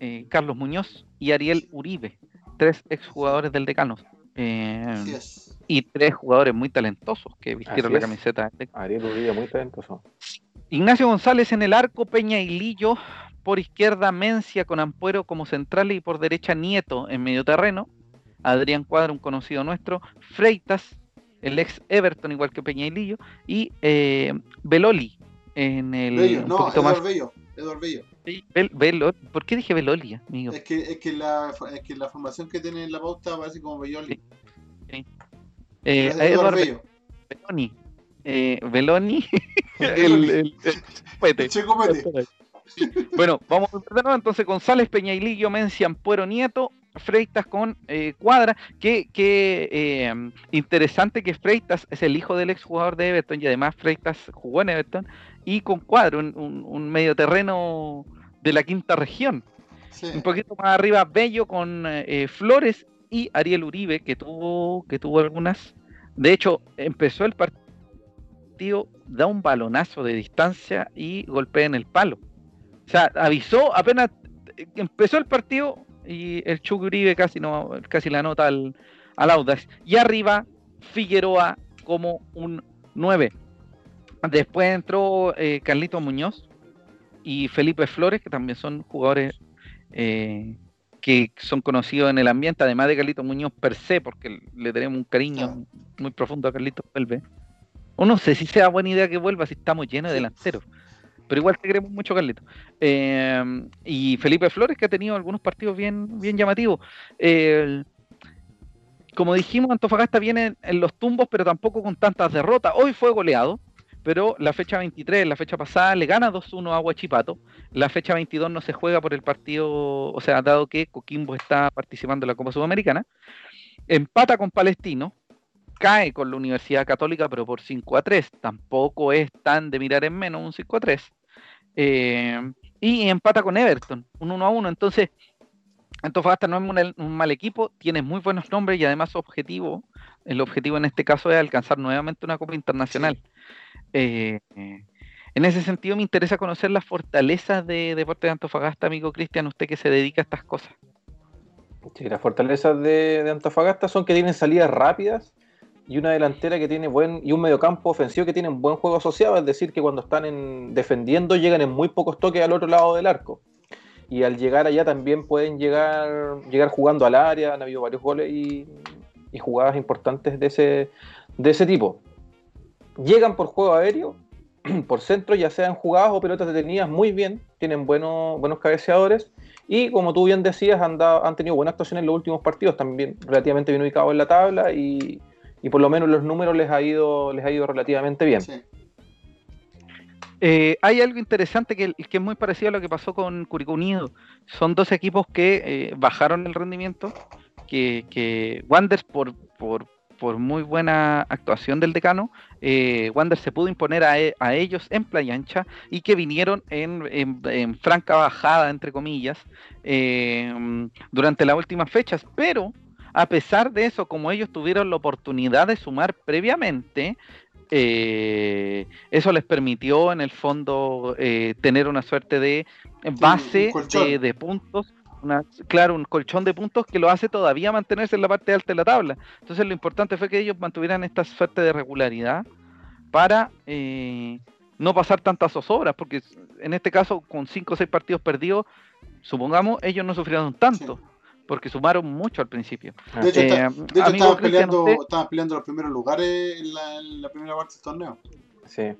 eh, Carlos Muñoz y Ariel Uribe, tres exjugadores del Decano. Em, y tres jugadores muy talentosos que vistieron la camiseta. Ariel Uribe, muy talentoso. Ignacio González en el arco, Peña y Lillo, por izquierda Mencia con Ampuero como central y por derecha Nieto en medio terreno. Adrián Cuadra, un conocido nuestro. Freitas, el ex Everton, igual que Peña y Lillo. Y eh, Beloli en el. Bello, no, Eduardo Bello. Bello. ¿Por qué dije Beloli, amigo? Es que, es, que la, es que la formación que tiene en la pauta parece como Belloli. Sí. Eh, Eduardo Bello. Beloni. Eh, Beloni. el, el, el, Checo bueno, vamos de nuevo. Entonces, González, Peñailillo, Mencia, Ampuero, Nieto, Freitas con eh, Cuadra. Qué, eh, interesante que Freitas es el hijo del exjugador de Everton y además Freitas jugó en Everton. Y con Cuadra, un, medio terreno de la quinta región. Un poquito más arriba, Bello con eh, Flores y Ariel Uribe, que tuvo, que tuvo algunas. De hecho, empezó el partido, da un balonazo de distancia y golpea en el palo. O sea, avisó apenas empezó el partido y el Chuck Uribe casi no casi la nota al, al Audax. Y arriba Figueroa como un 9. Después entró eh, Carlito Muñoz y Felipe Flores, que también son jugadores eh, que son conocidos en el ambiente, además de Carlito Muñoz per se, porque le tenemos un cariño muy profundo a Carlito vuelve. O no sé si sea buena idea que vuelva si estamos llenos de delanteros pero igual te queremos mucho, Carlito. Eh, y Felipe Flores, que ha tenido algunos partidos bien, bien llamativos. como dijimos, Antofagasta viene en los tumbos, pero tampoco con tantas derrotas. Hoy fue goleado, pero la fecha 23, la fecha pasada, le gana 2-1 a Huachipato. La fecha 22 no se juega por el partido, o sea, dado que Coquimbo está participando en la Copa Sudamericana. Empata con Palestino, cae con la Universidad Católica, pero por 5 a 3. Tampoco es tan de mirar en menos un 5 a 3. Eh, y empata con Everton, un 1 a 1. Entonces, Antofagasta no es un, mal equipo, tiene muy buenos nombres y además su objetivo, el objetivo en este caso es alcanzar nuevamente una Copa Internacional. Eh, en ese sentido me interesa conocer las fortalezas de Deportes de Antofagasta, amigo Cristian, usted que se dedica a estas cosas. Sí, las fortalezas de, Antofagasta son que tienen salidas rápidas, y una delantera que tiene buen y un mediocampo ofensivo que tiene un buen juego asociado, es decir, que cuando están en, defendiendo llegan en muy pocos toques al otro lado del arco. Y al llegar allá también pueden llegar, llegar jugando al área, han habido varios goles y, jugadas importantes de ese, de ese tipo. Llegan por juego aéreo, por centro, ya sean jugadas o pelotas detenidas muy bien, tienen buenos, buenos cabeceadores y como tú bien decías, han, han tenido buena actuación en los últimos partidos, también relativamente bien ubicados en la tabla y, y por lo menos los números les ha ido, les ha ido relativamente bien. Eh, hay algo interesante que, que, es muy parecido a lo que pasó con Curicó Unido. Son dos equipos que eh, bajaron el rendimiento, que, que Wander por, por, por, muy buena actuación del decano, eh, Wander se pudo imponer a, e, a, ellos en playa ancha y que vinieron en, en franca bajada, entre comillas, eh, durante las últimas fechas, pero a pesar de eso, como ellos tuvieron la oportunidad de sumar previamente, eh, eso les permitió en el fondo eh, tener una suerte de base de, puntos, claro, un colchón de puntos que lo hace todavía mantenerse en la parte alta de la tabla. Entonces lo importante fue que ellos mantuvieran esta suerte de regularidad para eh, no pasar tantas zozobras, porque en este caso con cinco o seis partidos perdidos, supongamos, ellos no sufrieron tanto porque sumaron mucho al principio. De hecho, eh, estaban, peleando, peleando los primeros lugares en la, primera parte del torneo. Sí.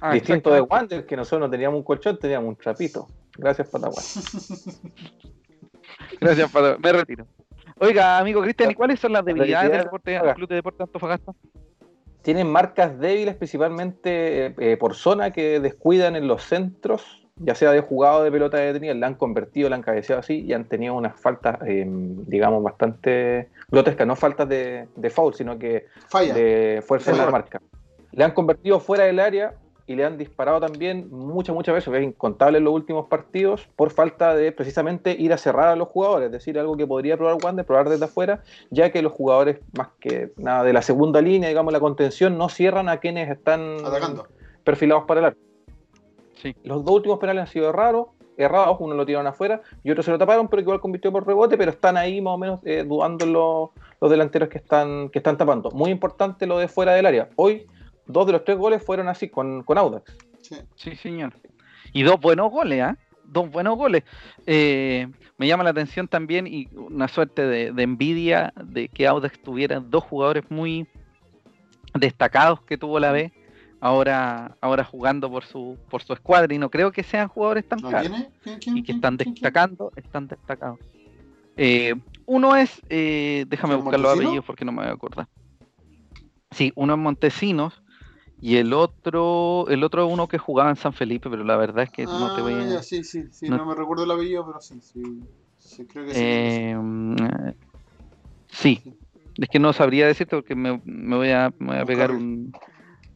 Ah, Distinto de Wander, que nosotros no teníamos un colchón, teníamos un trapito. Gracias, Pataguay. Gracias, Pataguay. Me retiro. Oiga, amigo Cristian, ¿y cuáles son las debilidades del deporte, Club de Deporte Antofagasta? Tienen marcas débiles, principalmente eh, por zona, que descuidan en los centros ya sea de jugado de pelota detenida, la han convertido, la han cabeceado así y han tenido unas faltas, em, digamos, bastante grotescas, no faltas de, de foul, sino que de fuerza en la marca. Le han convertido fuera del área y le han disparado también muchas, muchas veces, que es incontable en los últimos partidos, por falta de precisamente ir a cerrar a los jugadores, es decir, algo que podría probar Wander, probar desde afuera, ya que los jugadores, más que nada de la segunda línea, digamos, la contención, no cierran a quienes están perfilados para el arco. Sí. Los dos últimos penales han sido raros, errados, uno lo tiraron afuera y otro se lo taparon, pero igual convirtió por rebote, pero están ahí más o menos eh, dudando los, los, delanteros que están, que están tapando. Muy importante lo de fuera del área. Hoy dos de los tres goles fueron así con, con Audax. Sí. señor. Y dos buenos goles, ¿ah? Dos buenos goles. Eh, me llama la atención también y una suerte de, envidia de que Audax tuviera dos jugadores muy destacados que tuvo la B ahora ahora jugando por su por su escuadra y no creo que sean jugadores tan caros y que están destacando están destacados eh, uno es eh, déjame buscar los apellidos porque no me voy a acordar sí uno es Montesinos y el otro, el otro es uno que jugaba en San Felipe, pero la verdad es que no te voy a. Ah, sí, sí, sí, no, me recuerdo el apellido, pero sí, sí. creo que sí. Em, sí. es que no sabría decirte porque me, voy, a, me voy a pegar un,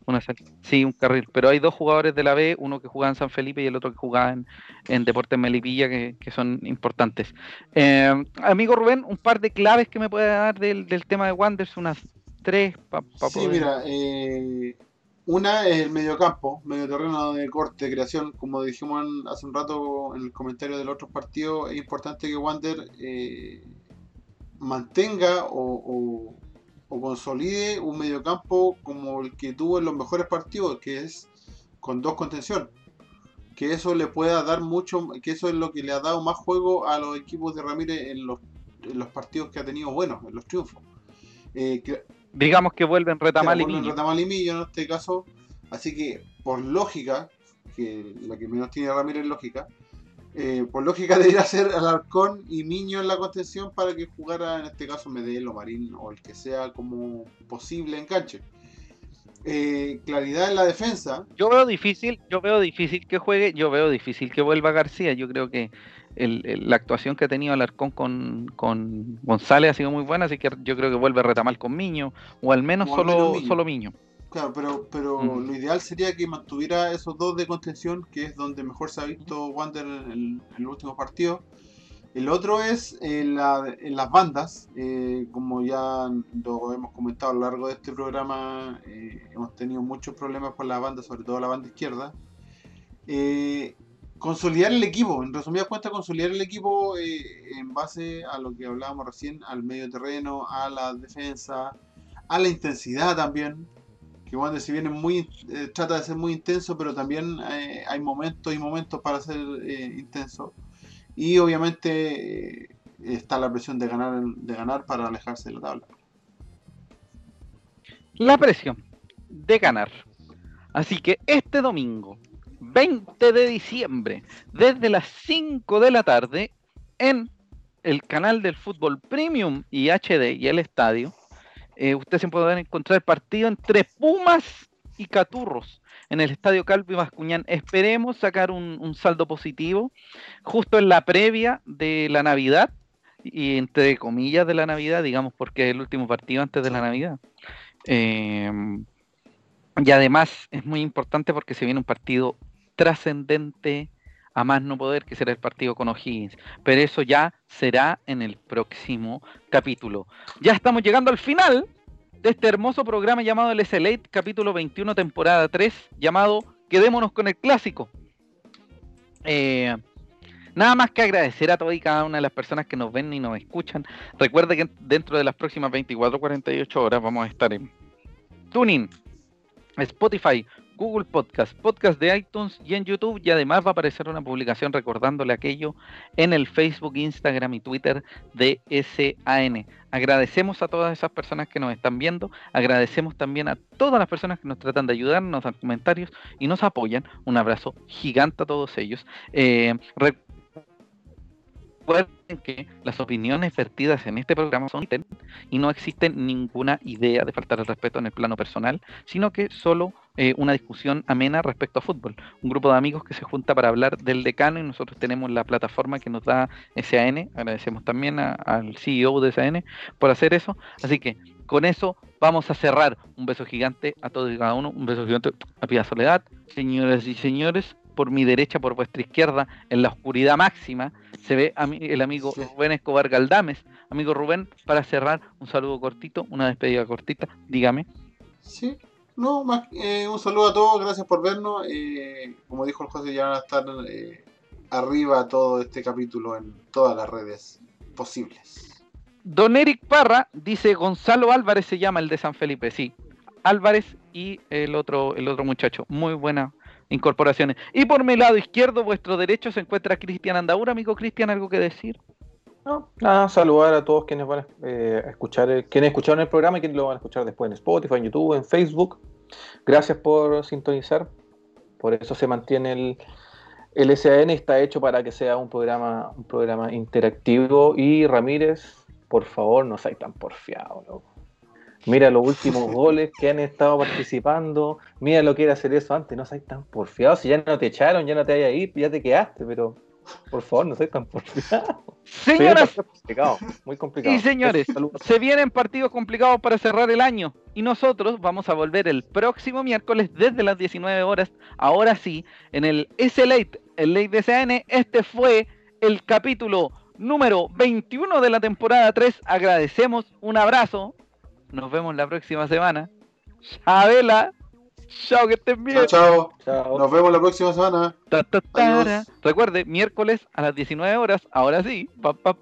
una, sí, un carril. Pero hay dos jugadores de la B, uno que jugaba en San Felipe y el otro que jugaba en, en Deportes Melipilla, que, que son importantes. Em, amigo Rubén, un par de claves que me puede dar del, del tema de Wanders, unas tres para Sí, mira, eh, una es el mediocampo, medio terreno de corte, creación. Como dijimos hace un rato en el comentario del otro partido, es importante que Wander eh, mantenga o, consolide un mediocampo como el que tuvo en los mejores partidos, que es con dos contención. Que eso le pueda dar mucho, que eso es lo que le ha dado más juego a los equipos de Ramírez en los, partidos que ha tenido buenos, en los triunfos. Eh, digamos que vuelven Retamal y Millo. Retamal y Millo en este caso. Así que, por lógica, que la que menos tiene Ramírez es lógica, eh, por lógica debería ser Alarcón y Miño en la contención para que jugara en este caso Medel o Marín o el que sea como posible en canche. Eh, claridad en la defensa. Yo veo difícil, yo veo difícil que juegue, yo veo difícil que vuelva García. Yo creo que la actuación que ha tenido Alarcón con, con, González ha sido muy buena, así que yo creo que vuelve a retamar con Miño, o al menos solo Miño. solo Miño. Claro, pero, pero lo ideal sería que mantuviera esos dos de contención, que es donde mejor se ha visto Wander en el, último partido. El otro es en, las bandas, eh, como ya lo hemos comentado a lo largo de este programa, eh, hemos tenido muchos problemas con la banda, sobre todo la banda izquierda. Eh, consolidar el equipo, en resumidas cuentas, consolidar el equipo eh, en base a lo que hablábamos recién, al medio terreno, a la defensa, a la intensidad también. Que cuando si viene muy, eh, trata de ser muy intenso, pero también eh, hay momentos y momentos para ser intenso. Y obviamente está la presión de ganar, de ganar para alejarse de la tabla. La presión de ganar. Así que este domingo, 20 de diciembre, desde las 5 de la tarde, en el canal del fútbol Premium y HD y el estadio. Eh, usted se puede encontrar el partido entre Pumas y Caturros en el estadio Calvi Bascuñán. Esperemos sacar un, saldo positivo justo en la previa de la Navidad y entre comillas de la Navidad, digamos, porque es el último partido antes de la Navidad. Eh, y además es muy importante porque se viene un partido trascendente a más no poder, que será el partido con O'Higgins. Pero eso ya será en el próximo capítulo. Ya estamos llegando al final de este hermoso programa llamado el SLA, capítulo 21, temporada 3, llamado Quedémonos con el clásico. Eh, nada más que agradecer a todas y cada una de las personas que nos ven y nos escuchan. Recuerde que dentro de las próximas 24 48 horas vamos a estar en Tuning, Spotify, Google Podcast, podcast de iTunes y en YouTube. Y además va a aparecer una publicación recordándole aquello en el Facebook, Instagram y Twitter de SAN. Agradecemos a todas esas personas que nos están viendo. Agradecemos también a todas las personas que nos tratan de ayudar, nos dan comentarios y nos apoyan. Un abrazo gigante a todos ellos. Eh, Recuerden que las opiniones vertidas en este programa son y no existe ninguna idea de faltar el respeto en el plano personal, sino que solo eh, una discusión amena respecto a fútbol. Un grupo de amigos que se junta para hablar del decano y nosotros tenemos la plataforma que nos da SAN. Agradecemos también al CEO de SAN por hacer eso. Así que con eso vamos a cerrar. Un beso gigante a todos y cada uno. Un beso gigante a Pia Soledad. Señoras y señores, por mi derecha, por vuestra izquierda, en la oscuridad máxima, se ve a mí, el amigo Rubén Escobar Galdames. Amigo Rubén, para cerrar, un saludo cortito, una despedida cortita, dígame. Sí, no, más, eh, un saludo a todos, gracias por vernos. Eh, como dijo el José, ya van a estar eh, arriba todo este capítulo en todas las redes posibles. Don Eric Parra dice Gonzalo Álvarez se llama el de San Felipe, sí. Álvarez y el otro, el otro muchacho. Muy buena incorporaciones. Y por mi lado izquierdo, vuestro derecho, se encuentra Cristian Andaura. Amigo Cristian, ¿algo que decir? No, nada, saludar a todos quienes van a eh, escuchar, eh, quienes escucharon el programa y quienes lo van a escuchar después en Spotify, en YouTube, en Facebook. Gracias por sintonizar. Por eso se mantiene el, el SAN, está hecho para que sea un programa, un programa interactivo. Y Ramírez, por favor, no seáis tan porfiado, loco. Mira los últimos goles que han estado participando. Mira lo que era hacer eso antes. No seas tan porfiado. Si ya no te echaron, ya no te vayas a ir, ya te quedaste, pero por favor, no seas tan porfiado. Señoras muy complicado. y señores, se vienen partidos complicados para cerrar el año. Y nosotros vamos a volver el próximo miércoles desde las 19 horas. Ahora sí, en el S-Late, el Late de CN. Este fue el capítulo número 21 de la temporada 3. Agradecemos, un abrazo nos vemos la próxima semana. Chabela. Chao, que estén bien. Chao, chao. Nos vemos la próxima semana. Recuerde, miércoles a las 19 horas. Ahora sí. Pa, pa,